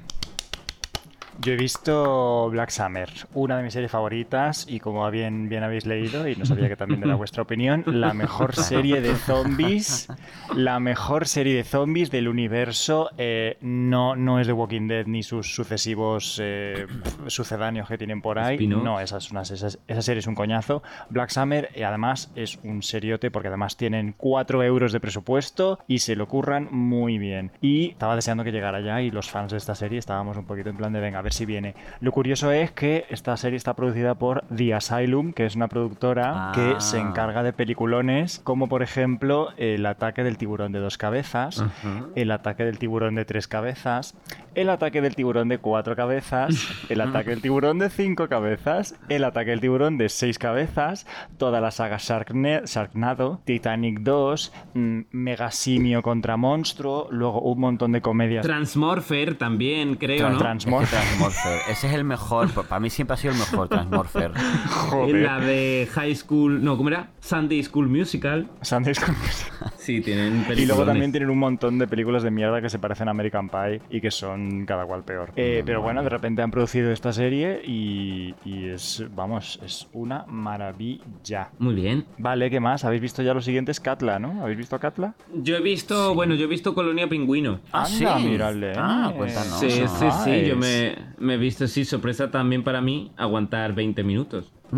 Yo he visto Black Summer, una de mis series favoritas y como bien, bien habéis leído y no sabía que también era vuestra opinión, la mejor serie de zombies, la mejor serie de zombies del universo, eh, no, no es de Walking Dead ni sus sucesivos eh, sucedáneos que tienen por ahí, no, esa, es una, esa, esa serie es un coñazo. Black Summer y además es un seriote porque además tienen 4 euros de presupuesto y se lo curran muy bien. Y estaba deseando que llegara ya y los fans de esta serie estábamos un poquito en plan de venga, ver si viene. Lo curioso es que esta serie está producida por The Asylum, que es una productora Ah. que se encarga de peliculones como por ejemplo El ataque del tiburón de dos cabezas. El ataque del tiburón de tres cabezas, El ataque del tiburón de cuatro cabezas, El ataque del tiburón de cinco cabezas, El ataque del tiburón de seis cabezas, toda la saga Sharkne- Sharknado, Titanic 2, mm, Megasimio contra Monstruo, luego un montón de comedias. Transmorpher también, creo, ¿no? Transmor- Es que Transmorpher, ese es el mejor, para mí siempre ha sido el mejor Transmorpher. Joder. La de High School, no, ¿cómo era? Sunday School Musical. Sundays con- Sí, tienen películas. Y luego también tienen un montón de películas de mierda que se parecen a American Pie y que son cada cual peor. Eh, pero bueno, de repente han producido esta serie y, y es, vamos, es una maravilla. Muy bien. Vale, ¿qué más? ¿Habéis visto ya los siguientes? Katla, ¿no? ¿Habéis visto Katla? Yo he visto, bueno, yo he visto Colonia Pingüino. Ah, Anda, sí. mírale. Ah, cuéntanos. Sí, sí, sí, yo me, me he visto, sí, sorpresa también para mí, aguantar 20 minutos.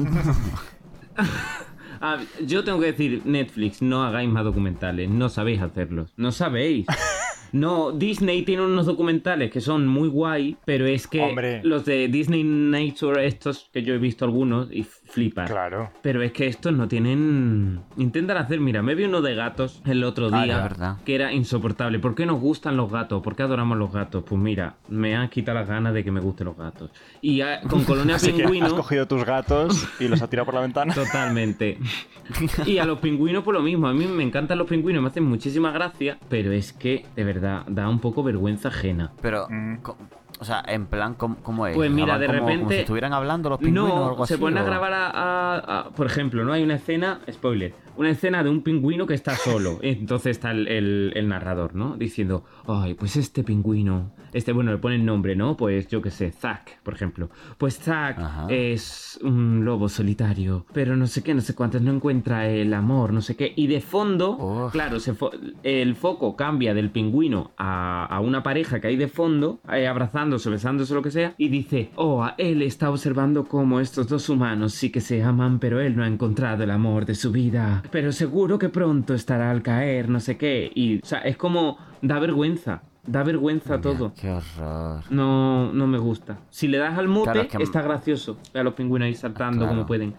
Ah, yo tengo que decir, Netflix, no hagáis más documentales, no sabéis hacerlos, no sabéis. No, Disney tiene unos documentales que son muy guay, pero es que Hombre. los de Disney Nature, estos que yo he visto algunos, y flipas. Claro. Pero es que estos no tienen. Intentan hacer, mira, me vi uno de gatos el otro Ah, día verdad. que era insoportable. ¿Por qué nos gustan los gatos? ¿Por qué adoramos los gatos? Pues mira, me han quitado las ganas de que me gusten los gatos. Y con Colonia Así que has Pingüino. cogido tus gatos y los has tirado por la ventana. Totalmente. Y a los pingüinos, por lo mismo. A mí me encantan los pingüinos, me hacen muchísima gracia. Pero es que, de verdad, da un poco vergüenza ajena. Pero, Mm. o sea, en plan, ¿cómo, cómo es? Pues mira, ¿Graban de como- como repente- si estuvieran hablando los pingüinos o No, algo se así. ponen a o- grabar a, a- a- Por ejemplo, ¿no? Hay una escena, spoiler, una escena de un pingüino que está solo. Entonces está el, el- el narrador, ¿no? Diciendo, ay, pues este pingüino. Este, bueno, le pone el nombre, ¿no? Pues yo qué sé, Zack, por ejemplo. Pues Zack Ajá. es un lobo solitario, pero no sé qué, no sé cuántos, no encuentra el amor, no sé qué. Y de fondo, Uf. claro, se fo- el foco cambia del pingüino a, a una pareja que hay de fondo, eh, abrazándose, besándose, lo que sea, y dice, oh, a él está observando cómo estos dos humanos sí que se aman, pero él no ha encontrado el amor de su vida. Pero seguro que pronto estará al caer, no sé qué. Y, o sea, es como, da vergüenza, da vergüenza todo. Qué horror. No, no me gusta. Si le das al mute, Claro, es que- está gracioso. A los pingüinos ahí saltando Claro. como pueden.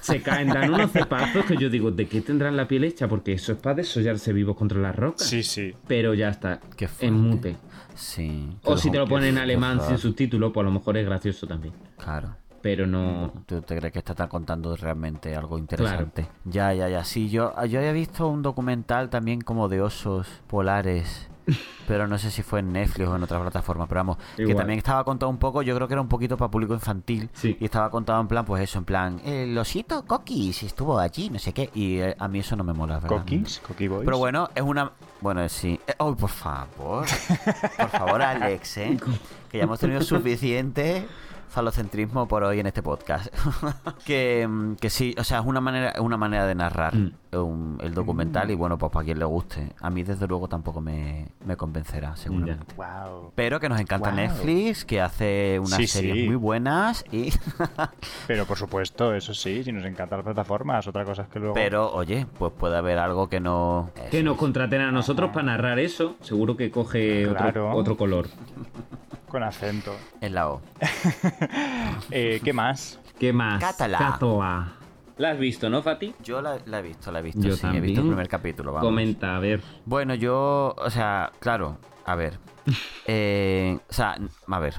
Se caen, dan unos cepazos que yo digo, ¿de qué tendrán la piel hecha? Porque eso es para desollarse vivos contra las rocas. Sí, sí. Pero ya está, Qué en mute. Sí. O si te lo ponen en alemán sin subtítulo, pues a lo mejor es gracioso también. Claro. Pero no... ¿Tú te crees que está contando realmente algo interesante? Ya, ya, ya. Sí, yo, yo había visto un documental también como de osos polares pero no sé si fue en Netflix o en otra plataforma. Pero vamos, que también estaba contado un poco, yo creo que era un poquito para público infantil. Sí. Y estaba contado en plan, pues eso, en plan, el osito Coquis estuvo allí, no sé qué. Y eh, a mí eso no me mola, ¿verdad? Cookies, Cookie Boys. Pero bueno, es una. Bueno, sí. Eh, ¡Ay, por favor! Por favor, Alex, ¿eh? Que ya hemos tenido suficiente falocentrismo por hoy en este podcast. que, mm, que sí, o sea, es una manera, es una manera de narrar Mm. un- el documental y bueno, pues para quien le guste. A mí, desde luego, tampoco me, me convencerá, seguramente. Wow. Pero que nos encanta Wow. Netflix, que hace unas Sí, series sí. muy buenas y... Pero por supuesto, eso sí, si nos encantan las plataformas, otra cosa es que luego... Pero, oye, pues puede haber algo que no... Que nos contraten a nosotros para narrar eso. Seguro que coge Claro. otro, otro color. Con acento. En la O. Eh, ¿Qué más? ¿Qué más? Catoa. ¿La has visto, no, Fati? Yo la, la he visto, la he visto, Yo sí, he visto el primer capítulo, vamos. Comenta, a ver. Bueno, yo, o sea, claro, a ver. Eh, o sea, a ver.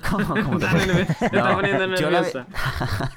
¿Cómo, cómo te Te puedo- estás poniendo yo la vi- nerviosa.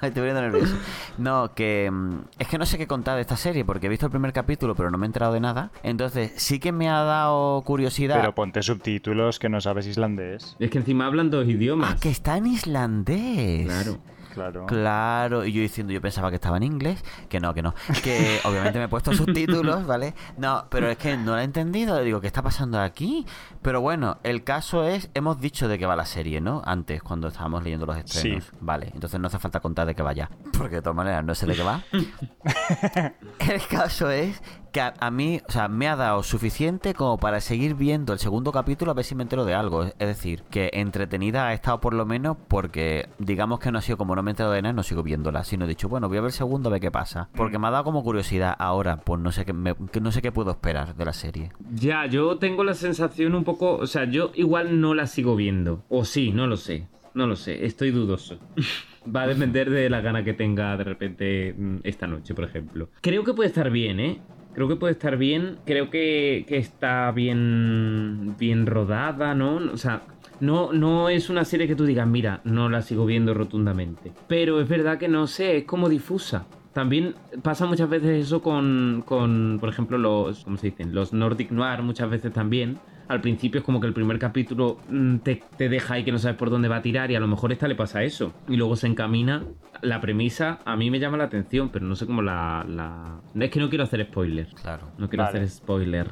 Me estoy poniendo nervioso. No, que mm, es que no sé qué contar de esta serie porque he visto el primer capítulo pero no me he enterado de nada. Entonces sí que me ha dado curiosidad. Pero ponte subtítulos que no sabes islandés. Es que encima hablan dos idiomas. Ah, que está en islandés. Claro. Claro. Claro, y yo diciendo, yo pensaba que estaba en inglés, que no, que no, que obviamente me he puesto subtítulos, ¿vale? No, pero es que no lo he entendido, digo, ¿qué está pasando aquí? Pero bueno, el caso es, hemos dicho de qué va la serie, ¿no? Antes, cuando estábamos leyendo los estrenos. Sí. Vale, entonces no hace falta contar de qué vaya, porque de todas maneras no sé de qué va. el caso es que a, a mí, o sea, me ha dado suficiente como para seguir viendo el segundo capítulo a ver si me entero de algo. Es decir, que entretenida ha estado por lo menos porque, digamos que no ha sido como no me he enterado de nada, no sigo viéndola, sino he dicho, bueno, voy a ver el segundo a ver qué pasa. Porque me ha dado como curiosidad ahora, pues no sé qué, me- no sé qué puedo esperar de la serie. Ya, yo tengo la sensación un poco. O sea, yo igual no la sigo viendo. O sí, no lo sé. No lo sé, estoy dudoso. Va a depender de la gana que tenga de repente mm, esta noche, por ejemplo. Creo que puede estar bien, ¿eh? Creo que puede estar bien. Creo que, que está bien, bien rodada, ¿no? O sea, no, no es una serie que tú digas, mira, no la sigo viendo rotundamente. Pero es verdad que no sé, es como difusa. También pasa muchas veces eso con, con, por ejemplo, los, ¿cómo se dicen? Los Nordic Noir muchas veces también. Al principio es como que el primer capítulo mm, te, te deja ahí que no sabes por dónde va a tirar y a lo mejor esta le pasa eso. Y luego se encamina. La premisa a mí me llama la atención, pero no sé cómo la... la... Es que no quiero hacer spoiler. Claro. No quiero Vale. hacer spoiler.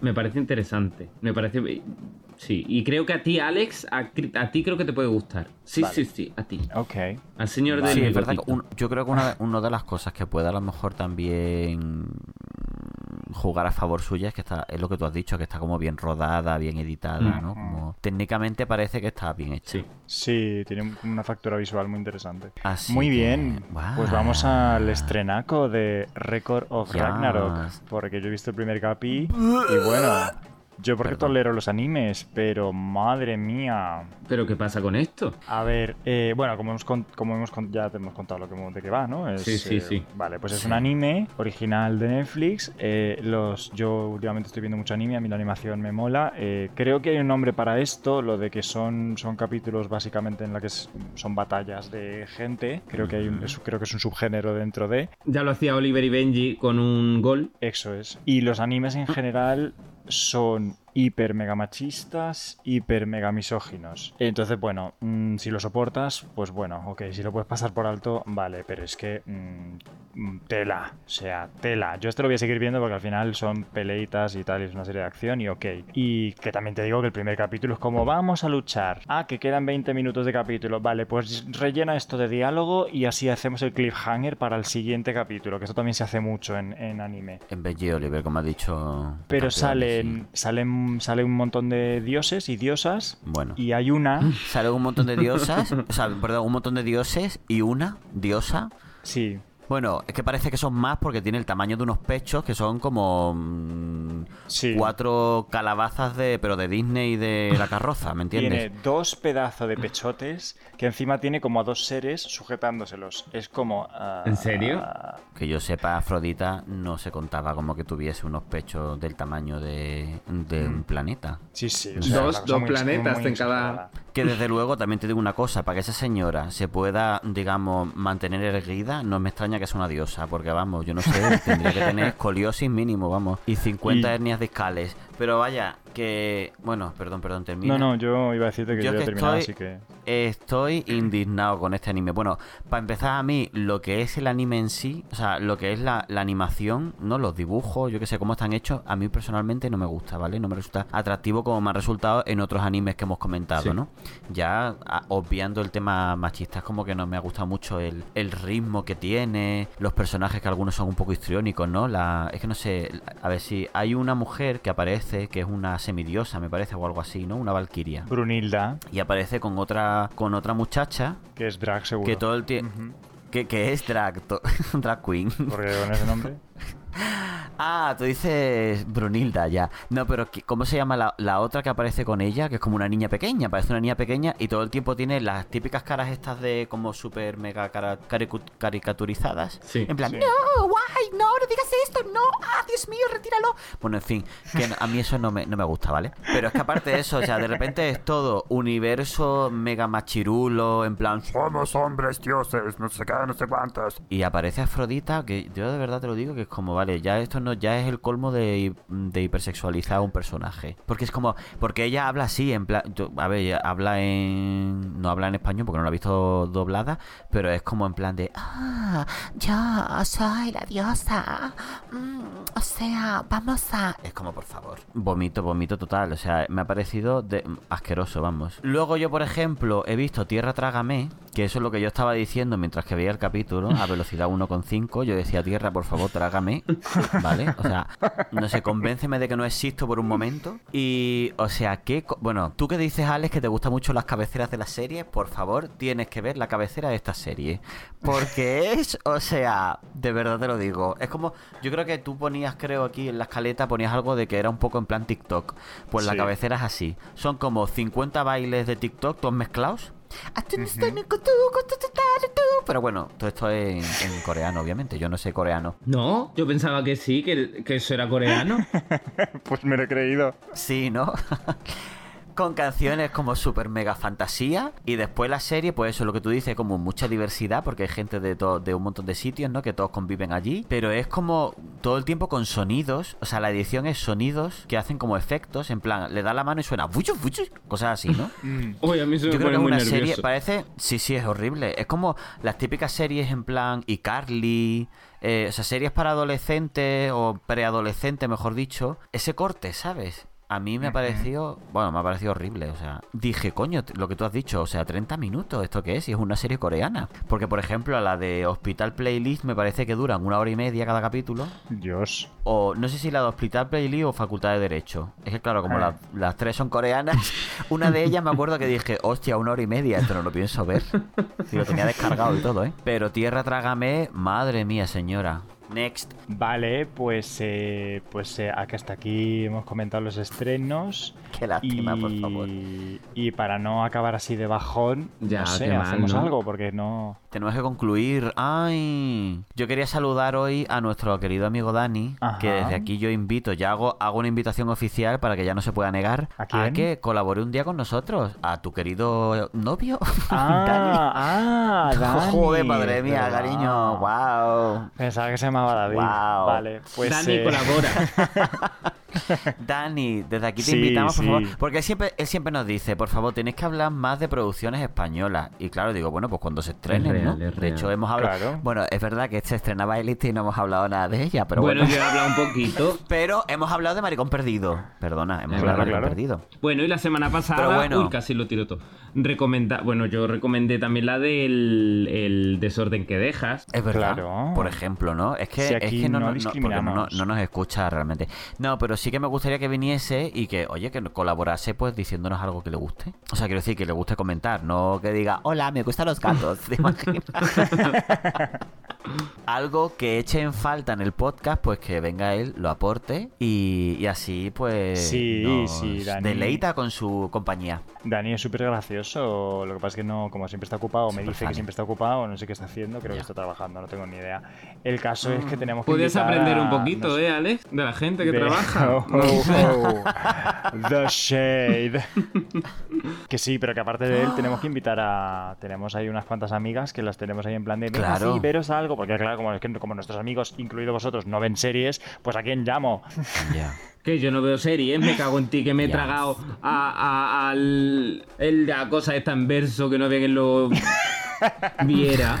Me parece interesante. Me parece... Sí, y creo que a ti, Alex, a, a ti creo que te puede gustar. Sí, Vale. sí, sí, a ti. Ok. Al señor del Sí, es verdad que bigotito. un- yo creo que una, una de las cosas que puede a lo mejor también jugar a favor suya es que está, es lo que tú has dicho, que está como bien rodada, bien editada, ¿no? Como técnicamente parece que está bien hecha. Sí. Sí, tiene un- una factura visual muy interesante. Así muy que, bien. Pues vamos al estrenaco de Record of Yes. Ragnarok. Porque yo he visto el primer capi y bueno, yo porque Perdón. tolero los animes, pero madre mía. ¿Pero qué pasa con esto? A ver, eh, bueno, como hemos, como hemos ya te hemos contado lo que, de qué va, ¿no? Es, Sí, sí, eh, sí. Vale, pues es Sí. un anime original de Netflix. eh, los, yo últimamente estoy viendo mucho anime, a mí la animación me mola. eh, creo que hay un nombre para esto, lo de que son, son capítulos básicamente en la que es- son batallas de gente. Creo que, hay un- es- creo que es un subgénero dentro de. Ya lo hacía Oliver y Benji con un gol. Eso es. Y los animes en general son hiper mega machistas, hiper mega misóginos. Entonces, bueno, mm, si lo soportas, pues bueno, ok, si lo puedes pasar por alto, vale, pero es que mm, tela, o sea, tela. Yo este lo voy a seguir viendo porque al final son peleitas y tal, y es una serie de acción y ok. Y que también te digo que el primer capítulo es como vamos a luchar. Ah, que quedan 20 minutos de capítulo. Vale, pues rellena esto de diálogo y así hacemos el cliffhanger para el siguiente capítulo, que esto también se hace mucho en, en anime. En de Oliver, como ha dicho. Pero salen, sí. salen, sale un montón de dioses y diosas. Bueno. Y hay una. Sale un montón de diosas, o sea, perdón, un montón de dioses y una diosa. Sí. Bueno, es que parece que son más porque tiene el tamaño de unos pechos que son como mm, Sí. cuatro calabazas de, pero de Disney y de la carroza, ¿me entiendes? Tiene dos pedazos de pechotes que encima tiene como a dos seres sujetándoselos. Es como. ah, ¿En serio? ah, Que yo sepa, Afrodita no se contaba como que tuviese unos pechos del tamaño de, de un planeta. sí, sí. o Dos- dos planetas muy en cada-. Que desde luego también te digo una cosa, para que esa señora se pueda, digamos, mantener erguida, no me extraña que sea una diosa, porque vamos, yo no sé, tendría que tener escoliosis mínimo, vamos, y 50 Y- hernias discales, Pero vaya, que. Bueno, perdón, perdón, termina. No, no, yo iba a decirte que yo, Yo he que terminado, estoy- así que... Estoy indignado con este anime. Bueno, para empezar a mí, lo que es el anime en sí, o sea, lo que es la, la animación, ¿no? Los dibujos, yo que sé cómo están hechos, a mí personalmente no me gusta, ¿vale? No me resulta atractivo como me ha resultado en otros animes que hemos comentado, Sí. ¿no? Ya a- obviando el tema machista, es como que no me ha gustado mucho el, el ritmo que tiene, los personajes que algunos son un poco histriónicos, ¿no? La, es que no sé, a ver si hay una mujer que aparece, que es una semidiosa, me parece, o algo así, ¿no? Una valquiria. Brunilda, Y aparece con otra con otra muchacha que es drag seguro. que todo el tiempo que, que es drag drag queen. Porque con ese nombre... Ah, tú dices Brunilda ya. No, pero ¿qué- ¿cómo se llama la, la otra que aparece con ella? Que es como una niña pequeña, parece una niña pequeña y todo el tiempo tiene las típicas caras estas de como súper mega cara- caricu- caricaturizadas. Sí. En plan, Sí. no, guay, no, no digas esto, no, ah, Dios mío, retíralo. Bueno, en fin, que no- a mí eso no me, no me gusta, ¿vale? Pero es que aparte de eso, o sea, de repente es todo universo mega machirulo, en plan, Somos hombres dioses, no sé qué, no sé cuántos. y aparece Afrodita, que yo de verdad te lo digo que es como, vale, ya esto no, ya es el colmo de, de hipersexualizar a un personaje. Porque es como, porque ella habla así, en plan, a ver, ella habla en, no habla en español porque no la he visto doblada, pero es como en plan de, ah, yo soy la diosa, mm, o sea, vamos a... Es como, por favor, vomito, vomito total, o sea, me ha parecido de, asqueroso, vamos. Luego yo, por ejemplo, he visto Tierra Trágame, que eso es lo que yo estaba diciendo mientras que veía el capítulo, a velocidad 1,5, yo decía, Tierra, por favor, trágame, ¿vale? O sea, no sé, convénceme de que no existo por un momento. Y, o sea, que, bueno, tú que dices, Alex, que te gustan mucho las cabeceras de la serie, por favor, tienes que ver la cabecera de esta serie. Porque es, o sea, de verdad te lo digo, es como, yo creo que tú ponías, creo, aquí en la escaleta, ponías algo de que era un poco en plan TikTok. Pues la cabecera es así. Son como 50 bailes de TikTok, todos mezclados. Pero bueno, todo esto es en, en coreano, obviamente. Yo no sé coreano. No, yo pensaba que sí, que, que eso era coreano. Pues me lo he creído. Sí, ¿no? Con canciones como super mega fantasía. Y después la serie, pues eso es lo que tú dices, como mucha diversidad, porque hay gente de, to- de un montón de sitios, ¿no? Que todos conviven allí. Pero es como todo el tiempo con sonidos. O sea, la edición es sonidos que hacen como efectos. En plan, le da la mano y suena. "Fuchu, fuchu", Cosas así, ¿no? Oye, a mí se me Yo creo pone que es muy una nervioso. serie, parece, sí, sí, es horrible. Es como las típicas series en plan iCarly, eh, o sea, series para adolescentes o preadolescentes, mejor dicho. Ese corte, ¿sabes? A mí me ha parecido, bueno, me ha parecido horrible, o sea, dije, coño, lo que tú has dicho, o sea, 30 minutos, ¿esto qué es? Y es una serie coreana. Porque, por ejemplo, a la de Hospital Playlist me parece que duran una hora y media cada capítulo. Dios. O no sé si la de Hospital Playlist o Facultad de Derecho. Es que claro, como la- las tres son coreanas, una de ellas me acuerdo que dije, hostia, una hora y media, esto no lo pienso ver. Si lo tenía descargado y todo, ¿eh? Pero Tierra Trágame, madre mía, señora. Next. Vale, pues, eh, pues eh, acá hasta aquí hemos comentado los estrenos. Qué lástima, y, por favor. y para no acabar así de bajón, Ya, no sé, mal, hacemos ¿no? algo, porque no... Tenemos que concluir. Ay, yo quería saludar hoy a nuestro querido amigo Dani, Ajá. que desde aquí yo invito, ya hago, hago una invitación oficial para que ya no se pueda negar ¿A quién? que colabore un día con nosotros, a tu querido novio, Ah, Dani. ah, Dani. Joder, madre mía, cariño, wow. Pensaba que se llamaba David. Guau. Vale, pues... Dani eh, colabora. Dani, desde aquí te Sí, invitamos, por sí. favor, porque él siempre, él siempre nos dice, por favor, tenéis que hablar más de producciones españolas. Y claro, digo, bueno, pues cuando se estrenen, Es real, ¿no? es De hecho, hemos hablado... Claro. Bueno, es verdad que se estrenaba Elite y no hemos hablado nada de ella, pero bueno, bueno. yo he hablado un poquito. Pero hemos hablado de Maricón Perdido. Perdona, hemos Es hablado de Maricón claro. Perdido. Bueno, y la semana pasada, Pero bueno. uy, casi lo tiro todo. Recomenda, bueno, yo recomendé también la del el desorden que dejas. Es verdad. Claro. Por ejemplo, ¿no? Es que, Si es aquí que no, no no- no- discriminamos. no nos escucha realmente. No, pero sí que me gustaría que viniese y que, oye, que colaborase pues diciéndonos algo que le guste. O sea, quiero decir, que le guste comentar, no que diga, hola, me gustan los gatos. ¿Te imaginas? Algo que eche en falta en el podcast, pues que venga él, lo aporte y, y así pues Sí, nos sí, Dani. deleita con su compañía. Dani es súper gracioso, lo que pasa es que no, como siempre está ocupado, me dice que siempre está ocupado, no sé qué está haciendo, creo que está trabajando, no tengo ni idea. El caso es que tenemos que Puedes invitar aprender a- un poquito, no sé, ¿eh, Alex? De la gente que de- trabaja. Oh, oh, oh. The Shade. que sí, pero que aparte de él tenemos que invitar a... Tenemos ahí unas cuantas amigas que las tenemos ahí en plan de... Venga, Claro. sí, veros algo, porque claro, como, es que como nuestros amigos, incluidos vosotros, no ven series, pues ¿a quién llamo? Que yo no veo series, me cago en ti, que me he tragado a, a- al. El, la cosa esta en verso que no había quien lo viera.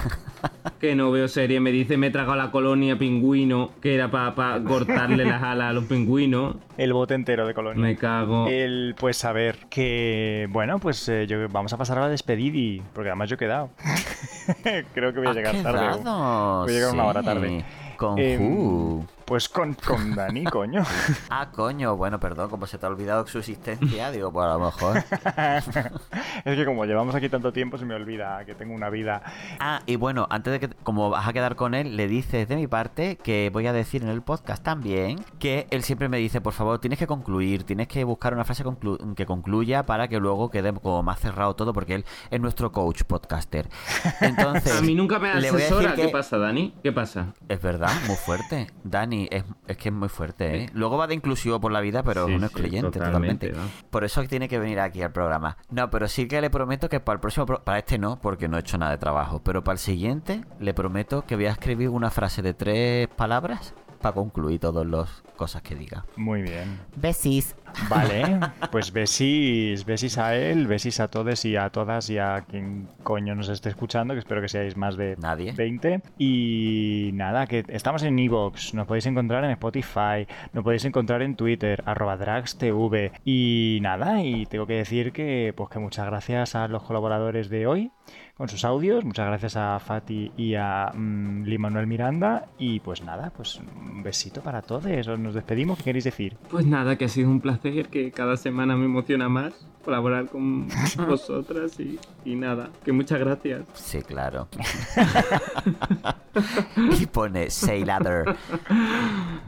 Que no veo series, me dice me he tragado la colonia pingüino, que era para cortarle las alas a los pingüinos. El bote entero de Colonia. Me cago. El, pues a ver, que bueno, pues eh, yo, vamos a pasar a la despedida, porque además yo he quedado. Creo que voy a ¿Has llegar tarde. Voy a llegar una hora tarde. ¿Con Em, who? Pues con, con Dani, coño. Ah, coño, bueno, perdón, como se te ha olvidado su existencia, digo, pues a lo mejor. es que como llevamos aquí tanto tiempo, se me olvida que tengo una vida. Ah, y bueno, antes de que, como vas a quedar con él, le dices de mi parte que voy a decir en el podcast también que él siempre me dice, por favor, tienes que concluir, tienes que buscar una frase conclu- que concluya para que luego quede como más cerrado todo, porque él es nuestro coach podcaster. Entonces, A mí nunca me le voy a decir asesora. que- ¿Qué pasa, Dani? ¿Qué pasa? Es verdad, muy fuerte. Dani, es, es que es muy fuerte, ¿eh? Luego va de inclusivo por la vida, pero Sí, es un sí, excluyente totalmente, totalmente. ¿no? Por eso tiene que venir aquí al programa. No, pero sí que le prometo que para el próximo... pro- Para este no, porque no he hecho nada de trabajo. Pero para el siguiente le prometo que voy a escribir una frase de tres palabras para concluir todas las cosas que diga. Muy bien. Besis. Vale, pues besis, besis a él, besis a todos y a todas y a quien coño nos esté escuchando, que espero que seáis más de Nadie. 20. Y nada, que estamos en Evox, nos podéis encontrar en Spotify, nos podéis encontrar en Twitter, arroba dragstv. Y nada, y tengo que decir que pues que muchas gracias a los colaboradores de hoy con sus audios, muchas gracias a Fati y a mm, Lee Manuel Miranda. Y pues nada, pues un besito para todos, nos despedimos, ¿qué queréis decir? Pues nada, que ha sido un placer, que cada semana me emociona más colaborar con vosotras y, y nada, que muchas gracias. Sí, claro. Keep on it, say lather.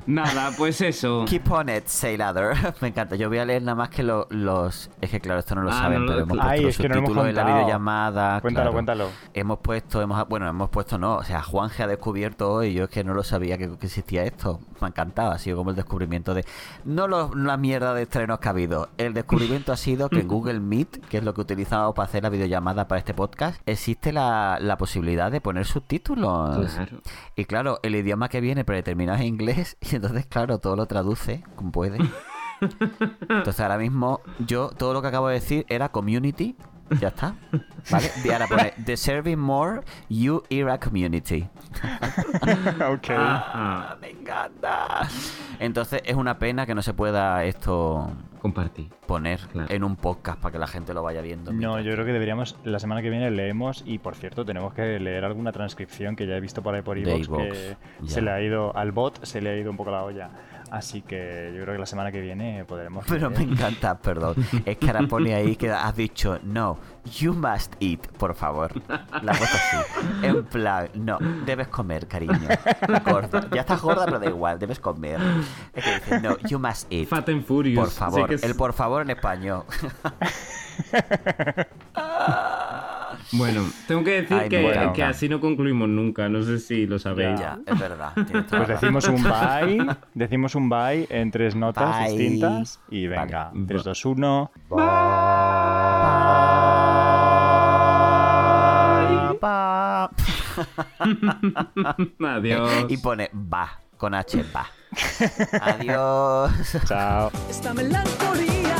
Nada, pues eso. Keep on it, say lather. Me encanta. Yo voy a leer nada más que lo- los... Es que claro, esto no lo Ah, saben, no lo- pero hemos claro. puesto Ay, los es que no lo hemos subtítulos en la videollamada. Cuéntalo, claro. cuéntalo. Hemos puesto, hemos, bueno, hemos puesto no, o sea, Juanje ha descubierto hoy, yo es que no lo sabía que, que existía esto. Me ha encantado, ha sido como el descubrimiento de, no los- la mierda de estrenos que ha habido, el descubrimiento ha sido que en Google Meet, que es lo que utilizamos para hacer la videollamada para este podcast, existe la, la posibilidad de poner subtítulos. Claro. Y claro, el idioma que viene predeterminado es inglés y entonces, claro, todo lo traduce como puede. Entonces ahora mismo yo todo lo que acabo de decir era community, ya está. ¿Vale? Y ahora pone deserving more you era community. ok. Ah, Me encanta. Entonces es una pena que no se pueda esto compartí. poner Claro. en un podcast para que la gente lo vaya viendo. No, yo creo que deberíamos, la semana que viene leemos y por cierto tenemos que leer alguna transcripción que ya he visto por ahí por iVoox iVoox, que ya. se le ha ido al bot, se le ha ido un poco la olla. Así que yo creo que la semana que viene podremos Pero me encanta, perdón. Es que ahora pone ahí que has dicho, no, you must eat, por favor. La puesto así. En plan, no, debes comer, cariño. Gorda. Ya estás gorda, pero da igual, debes comer. Es que dice, no, you must eat. Fat and Furious. Por favor, es- el por favor en español. Bueno, tengo que decir Ay, que, me que así no concluimos nunca. No sé si lo sabéis. ya, es verdad. Pues decimos un bye, decimos un bye en tres notas Bye. distintas y venga, Vale. 3, 2, 1. Pa. Adiós. Y pone va, con H, va. Adiós. Chao. Esta melancolía